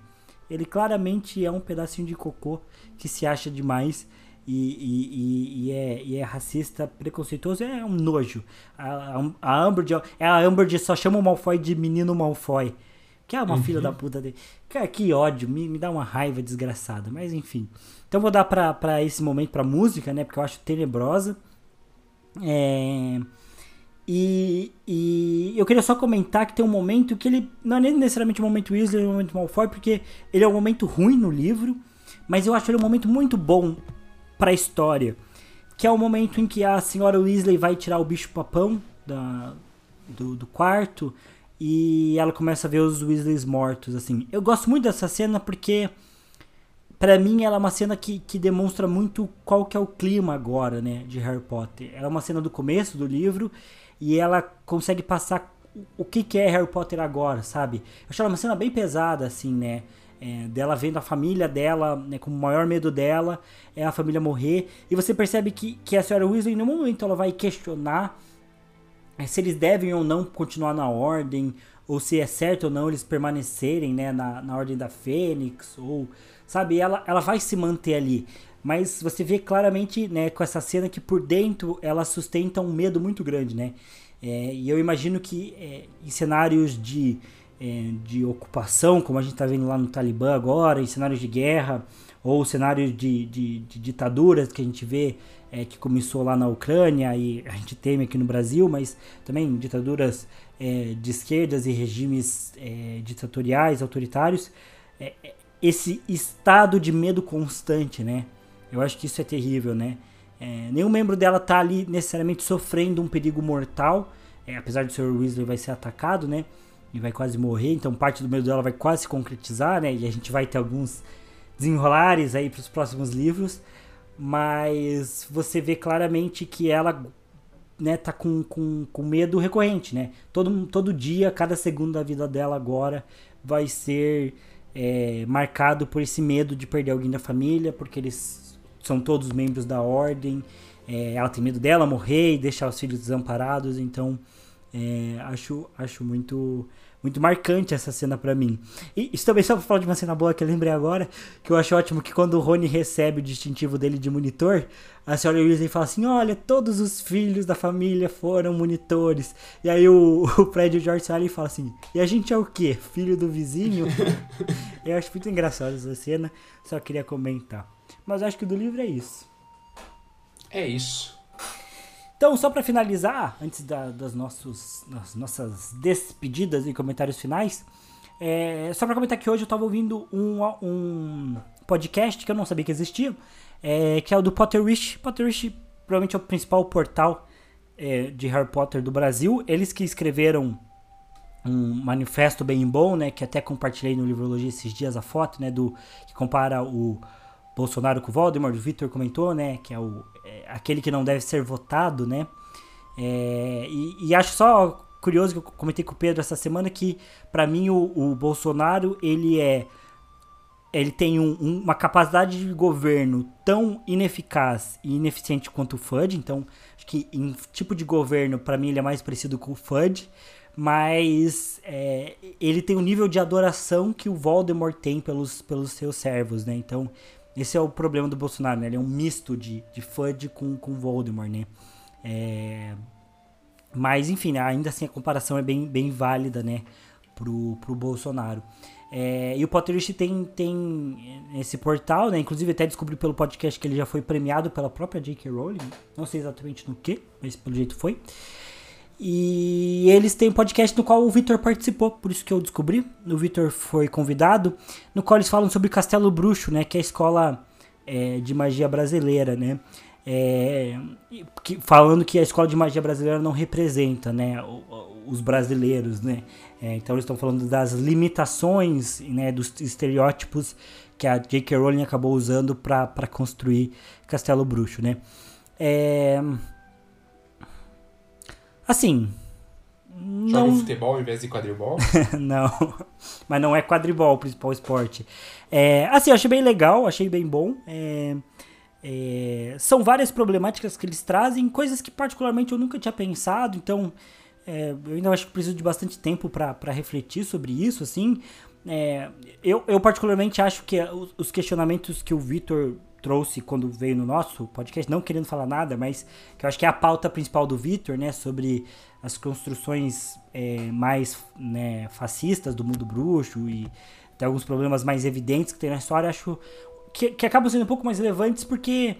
Ele claramente é um pedacinho de cocô que se acha demais e, e, e, é, e é, racista, preconceituoso, é um nojo. A, a, a Amber, é a Amber só chama o Malfoy de menino Malfoy. Que é uma uhum. filha da puta dele. Cara, que ódio, me, me dá uma raiva desgraçada. Mas enfim. Então vou dar pra, pra esse momento pra música, né? Porque eu acho tenebrosa. É. E, e eu queria só comentar que tem um momento que ele não é nem necessariamente um momento Weasley, é um momento Malfoy, porque ele é um momento ruim no livro, mas eu acho ele um momento muito bom para a história, que é o momento em que a senhora Weasley vai tirar o bicho papão da, do, do quarto e ela começa a ver os Weasleys mortos, assim. Eu gosto muito dessa cena porque para mim ela é uma cena que, que demonstra muito qual que é o clima agora, né, de Harry Potter. Ela é uma cena do começo do livro e ela consegue passar o que, que é Harry Potter agora, sabe? Eu acho ela uma cena bem pesada, assim, né? É, dela vendo a família dela, né, como o maior medo dela é a família morrer. E você percebe que, que a senhora Weasley, em nenhum momento, ela vai questionar é, se eles devem ou não continuar na ordem, ou se é certo ou não eles permanecerem né, na, na ordem da Fênix, ou sabe, ela, ela vai se manter ali. mas você vê claramente, né, com essa cena que por dentro ela sustenta um medo muito grande, né? É, e eu imagino que é, em cenários de, é, de ocupação, como a gente está vendo lá no Talibã agora, em cenários de guerra, ou cenários de, de, de ditaduras que a gente vê é, que começou lá na Ucrânia e a gente teme aqui no Brasil, mas também ditaduras é, de esquerdas e regimes é, ditatoriais, autoritários, é, é, esse estado de medo constante, né? Eu acho que isso é terrível, né? É, nenhum membro dela tá ali necessariamente sofrendo um perigo mortal, apesar de o Sr. Weasley vai ser atacado, né? E vai quase morrer, então parte do medo dela vai quase se concretizar, né? E a gente vai ter alguns desenrolares aí para os próximos livros mas você vê claramente que ela né, tá com, com, com medo recorrente, né? Todo, todo dia, cada segundo da vida dela agora vai ser é, marcado por esse medo de perder alguém da família, porque eles são todos membros da ordem. É, ela tem medo dela morrer e deixar os filhos desamparados, então é, acho, acho muito muito marcante essa cena para mim. E isso também só pra falar de uma cena boa que eu lembrei agora, que eu acho ótimo que quando o Rony recebe o distintivo dele de monitor, a senhora Weasley fala assim, olha, todos os filhos da família foram monitores. E aí o, o Fred e o George e fala assim, e a gente é o quê? Filho do vizinho? eu acho muito engraçado essa cena, só queria comentar. Mas acho que do livro é isso. É isso. Então, só para finalizar, antes da, das, nossos, das nossas despedidas e comentários finais, é, só para comentar que hoje eu estava ouvindo um, um podcast que eu não sabia que existia, é, que é o do Potterish. Potterish provavelmente é o principal portal é, de Harry Potter do Brasil. Eles que escreveram um manifesto bem bom, né, que até compartilhei no Livrologia esses dias a foto, né, do que compara o Bolsonaro com o Voldemort, o Victor comentou, né, que é, o, é aquele que não deve ser votado, né, é, e, e, acho só curioso que eu comentei com o Pedro essa semana que para mim o, o, Bolsonaro ele é ele tem um, um, uma capacidade de governo tão ineficaz e ineficiente quanto o FUD, então acho que em tipo de governo para mim ele é mais parecido com o FUD, mas é, ele tem um nível de adoração que o Voldemort tem pelos, pelos seus servos, né? Então esse é o problema do Bolsonaro, né? Ele é um misto de, de FUD com, com Voldemort, né? É... Mas, enfim, né? ainda assim a comparação é bem, bem válida, né? Pro, pro Bolsonaro. É... E o Potterish tem, tem esse portal, né? Inclusive até descobri pelo podcast que ele já foi premiado pela própria J.K. Rowling. Não sei exatamente no que, mas pelo jeito foi. E eles têm um podcast no qual o Vitor participou, por isso que eu descobri. O Vitor foi convidado, no qual eles falam sobre Castelo Bruxo, né? Que é a escola é, de magia brasileira, né? É, que, falando que a escola de magia brasileira não representa, né? Os brasileiros, né? É, então eles estão falando das limitações, né? Dos estereótipos que a J.K. Rowling acabou usando para construir Castelo Bruxo, né? É Assim. Joga não... futebol em vez de quadribol? não, mas não é quadribol o principal esporte. É, assim, eu achei bem legal, achei bem bom. É, é, são várias problemáticas que eles trazem, coisas que particularmente eu nunca tinha pensado, então é, eu ainda acho que preciso de bastante tempo para refletir sobre isso, assim. É, eu, eu particularmente acho que os questionamentos que o Vitor trouxe quando veio no nosso podcast, não querendo falar nada, mas que eu acho que é a pauta principal do Victor, né, sobre as construções é, mais né, fascistas do mundo bruxo e tem alguns problemas mais evidentes que tem na história, acho que, que acabam sendo um pouco mais relevantes porque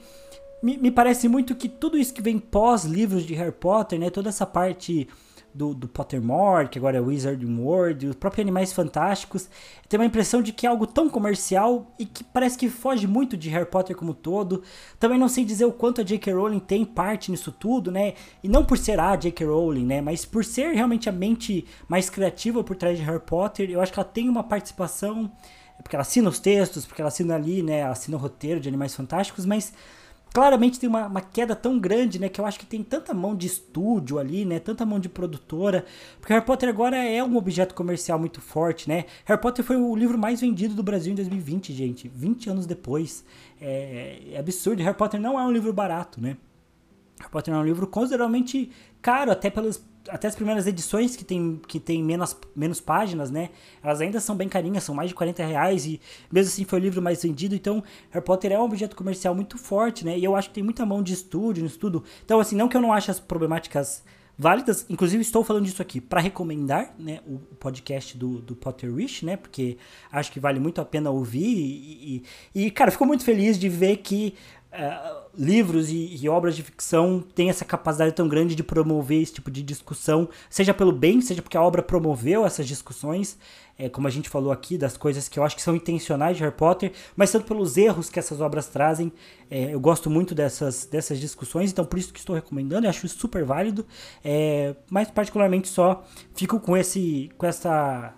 me, me parece muito que tudo isso que vem pós livros de Harry Potter, né, toda essa parte do, do Pottermore, que agora é Wizarding World, os próprios Animais Fantásticos. Tem uma impressão de que é algo tão comercial e que parece que foge muito de Harry Potter como todo. Também não sei dizer o quanto a J.K. Rowling tem parte nisso tudo, né? E não por ser a J.K. Rowling, né? Mas por ser realmente a mente mais criativa por trás de Harry Potter, eu acho que ela tem uma participação porque ela assina os textos, porque ela assina ali, né, ela assina o roteiro de Animais Fantásticos, mas claramente tem uma, uma, queda tão grande, né? Que eu acho que tem tanta mão de estúdio ali, né? Tanta mão de produtora. Porque Harry Potter agora é um objeto comercial muito forte, né? Harry Potter foi o livro mais vendido do Brasil em 2020, gente. 20 anos depois. É, é absurdo. Harry Potter não é um livro barato, né? Harry Potter é um livro consideravelmente caro, até pelas, até as primeiras edições que tem, que tem menos, menos páginas, né? Elas ainda são bem carinhas, são mais de 40 reais e mesmo assim foi o livro mais vendido. Então, Harry Potter é um objeto comercial muito forte, né? E eu acho que tem muita mão de estúdio no estudo. Então, assim, não que eu não ache as problemáticas válidas. Inclusive, estou falando disso aqui para recomendar né, o podcast do, do Potter Wish, né? Porque acho que vale muito a pena ouvir. E, e, e cara, fico muito feliz de ver que uh, livros e, e, obras de ficção têm essa capacidade tão grande de promover esse tipo de discussão, seja pelo bem, seja porque a obra promoveu essas discussões é, como a gente falou aqui, das coisas que eu acho que são intencionais de Harry Potter, mas tanto pelos erros que essas obras trazem. É, eu gosto muito dessas, dessas discussões, então por isso que estou recomendando, eu acho super válido. É, mas particularmente só fico com esse. com essa.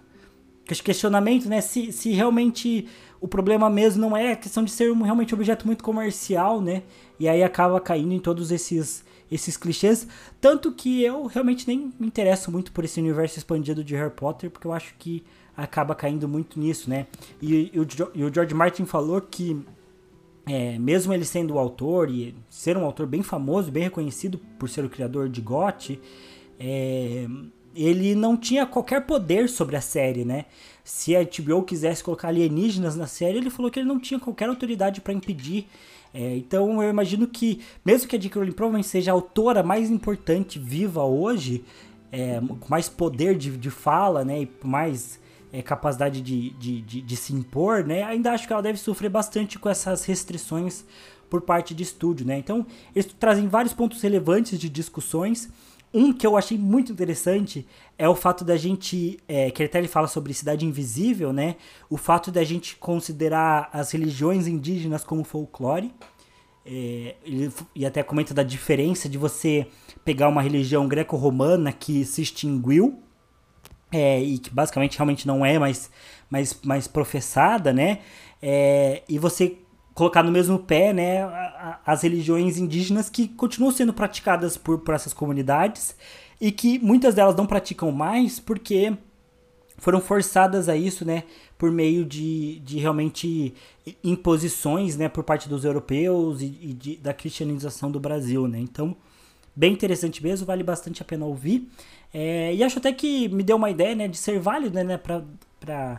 Questionamento, né? Se, se realmente o problema mesmo não é a questão de ser realmente um objeto muito comercial, né? E aí acaba caindo em todos esses esses clichês. Tanto que eu realmente nem me interesso muito por esse universo expandido de Harry Potter, porque eu acho que acaba caindo muito nisso, né? E, e, o, e o, George Martin falou que, é, mesmo ele sendo o autor e ser um autor bem famoso, bem reconhecido por ser o criador de GOT, é, ele não tinha qualquer poder sobre a série, né? Se a HBO quisesse colocar alienígenas na série, ele falou que ele não tinha qualquer autoridade para impedir. É, então eu imagino que, mesmo que a J.K. Rowling provavelmente seja a autora mais importante viva hoje, é, com mais poder de, de fala, né, e mais é, capacidade de, de, de, de, se impor, né? Ainda acho que ela deve sofrer bastante com essas restrições por parte de estúdio, né? Então, eles trazem vários pontos relevantes de discussões. Um que eu achei muito interessante é o fato da gente, é, que até ele fala sobre cidade invisível, né? O fato da gente considerar as religiões indígenas como folclore. É, ele, e até comenta da diferença de você pegar uma religião greco-romana que se extinguiu é, e que basicamente realmente não é mais, mais, mais professada, né? É, e você colocar no mesmo pé né, as religiões indígenas que continuam sendo praticadas por, por essas comunidades e que muitas delas não praticam mais porque foram forçadas a isso, né, por meio de, de realmente imposições, né, por parte dos europeus e, e de, da cristianização do Brasil, né. Então, bem interessante mesmo, vale bastante a pena ouvir. É, e acho até que me deu uma ideia né, de ser válido né, para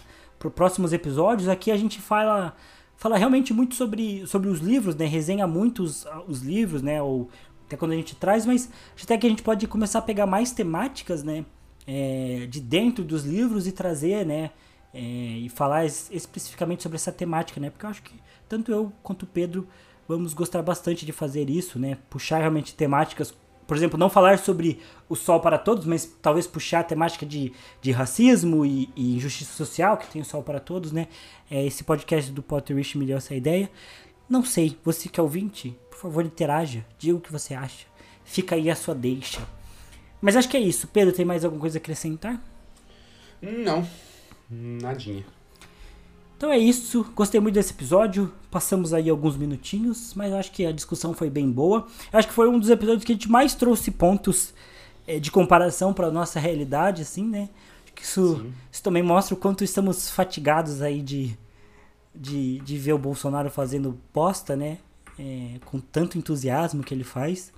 próximos episódios. Aqui a gente fala, fala realmente muito sobre, sobre os livros, né, resenha muito os, os livros, né, ou até quando a gente traz, mas até que a gente pode começar a pegar mais temáticas né, é, de dentro dos livros e trazer, né, é, e falar es, especificamente sobre essa temática, né, porque eu acho que tanto eu quanto o Pedro vamos gostar bastante de fazer isso, né, puxar realmente temáticas por exemplo, não falar sobre o sol para todos, mas talvez puxar a temática de, de racismo e, e injustiça social, que tem o sol para todos, né? É, esse podcast do Potterish me deu essa ideia. Não sei, você que é ouvinte, por favor, interaja, diga o que você acha. Fica aí a sua deixa. Mas acho que é isso. Pedro, tem mais alguma coisa a acrescentar? Não, nadinha. Então é isso, gostei muito desse episódio. Passamos aí alguns minutinhos, mas acho que a discussão foi bem boa. acho que foi um dos episódios que a gente mais trouxe pontos é, de comparação para nossa realidade, assim, né? Acho que isso, isso também mostra o quanto estamos fatigados aí de, de, de ver o Bolsonaro fazendo posta, né? É, com tanto entusiasmo que ele faz.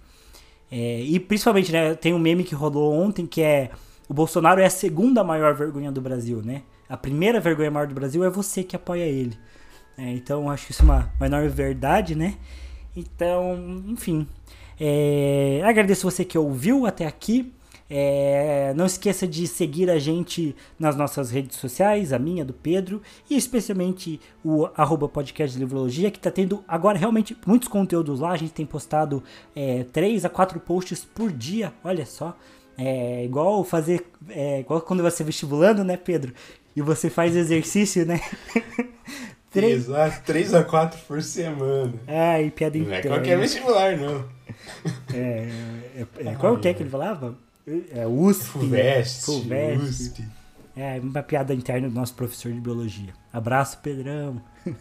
É, e principalmente, né? Tem um meme que rolou ontem que é o Bolsonaro é a segunda maior vergonha do Brasil, né? A primeira vergonha maior do Brasil é você que apoia ele. É, então, acho que isso é uma, uma enorme verdade, né? Então, enfim. É, agradeço você que ouviu até aqui. É, não esqueça de seguir a gente nas nossas redes sociais, a minha, do Pedro, e especialmente o arroba podcast de livrologia, que está tendo agora realmente muitos conteúdos lá. A gente tem postado é, 3 a 4 posts por dia, olha só. É igual fazer. É igual quando você vestibulando, né, Pedro? E você faz exercício, né? três... Exato, três a quatro por semana. Ah, e piada interna. Não é qualquer vestibular, não. É, é, é qual que é que ele falava? É USP. FUVEST. FUVEST. USP. É, uma piada interna do nosso professor de biologia. Abraço, Pedrão.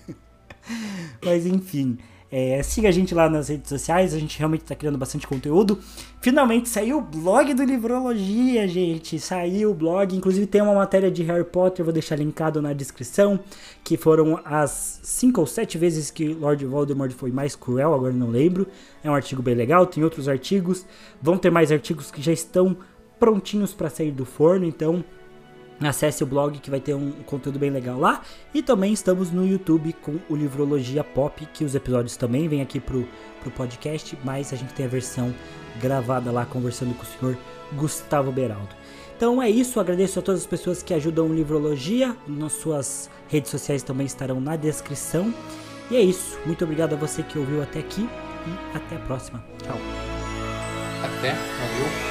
Mas enfim. É, siga a gente lá nas redes sociais, a gente realmente está criando bastante conteúdo. Finalmente saiu o blog do Livrologia, gente. Saiu o blog, inclusive tem uma matéria de Harry Potter, vou deixar linkado na descrição, que foram as cinco ou sete vezes que Lord Voldemort foi mais cruel, agora não lembro. É um artigo bem legal, tem outros artigos. Vão ter mais artigos que já estão prontinhos para sair do forno, então Acesse o blog que vai ter um conteúdo bem legal lá. E também estamos no YouTube com o Livrologia Pop, que os episódios também vêm aqui pro, pro podcast, mas a gente tem a versão gravada lá conversando com o senhor Gustavo Beraldo. Então é isso, agradeço a todas as pessoas que ajudam o Livrologia. Nas suas redes sociais também estarão na descrição. E é isso. Muito obrigado a você que ouviu até aqui e até a próxima. Tchau. Até, valeu.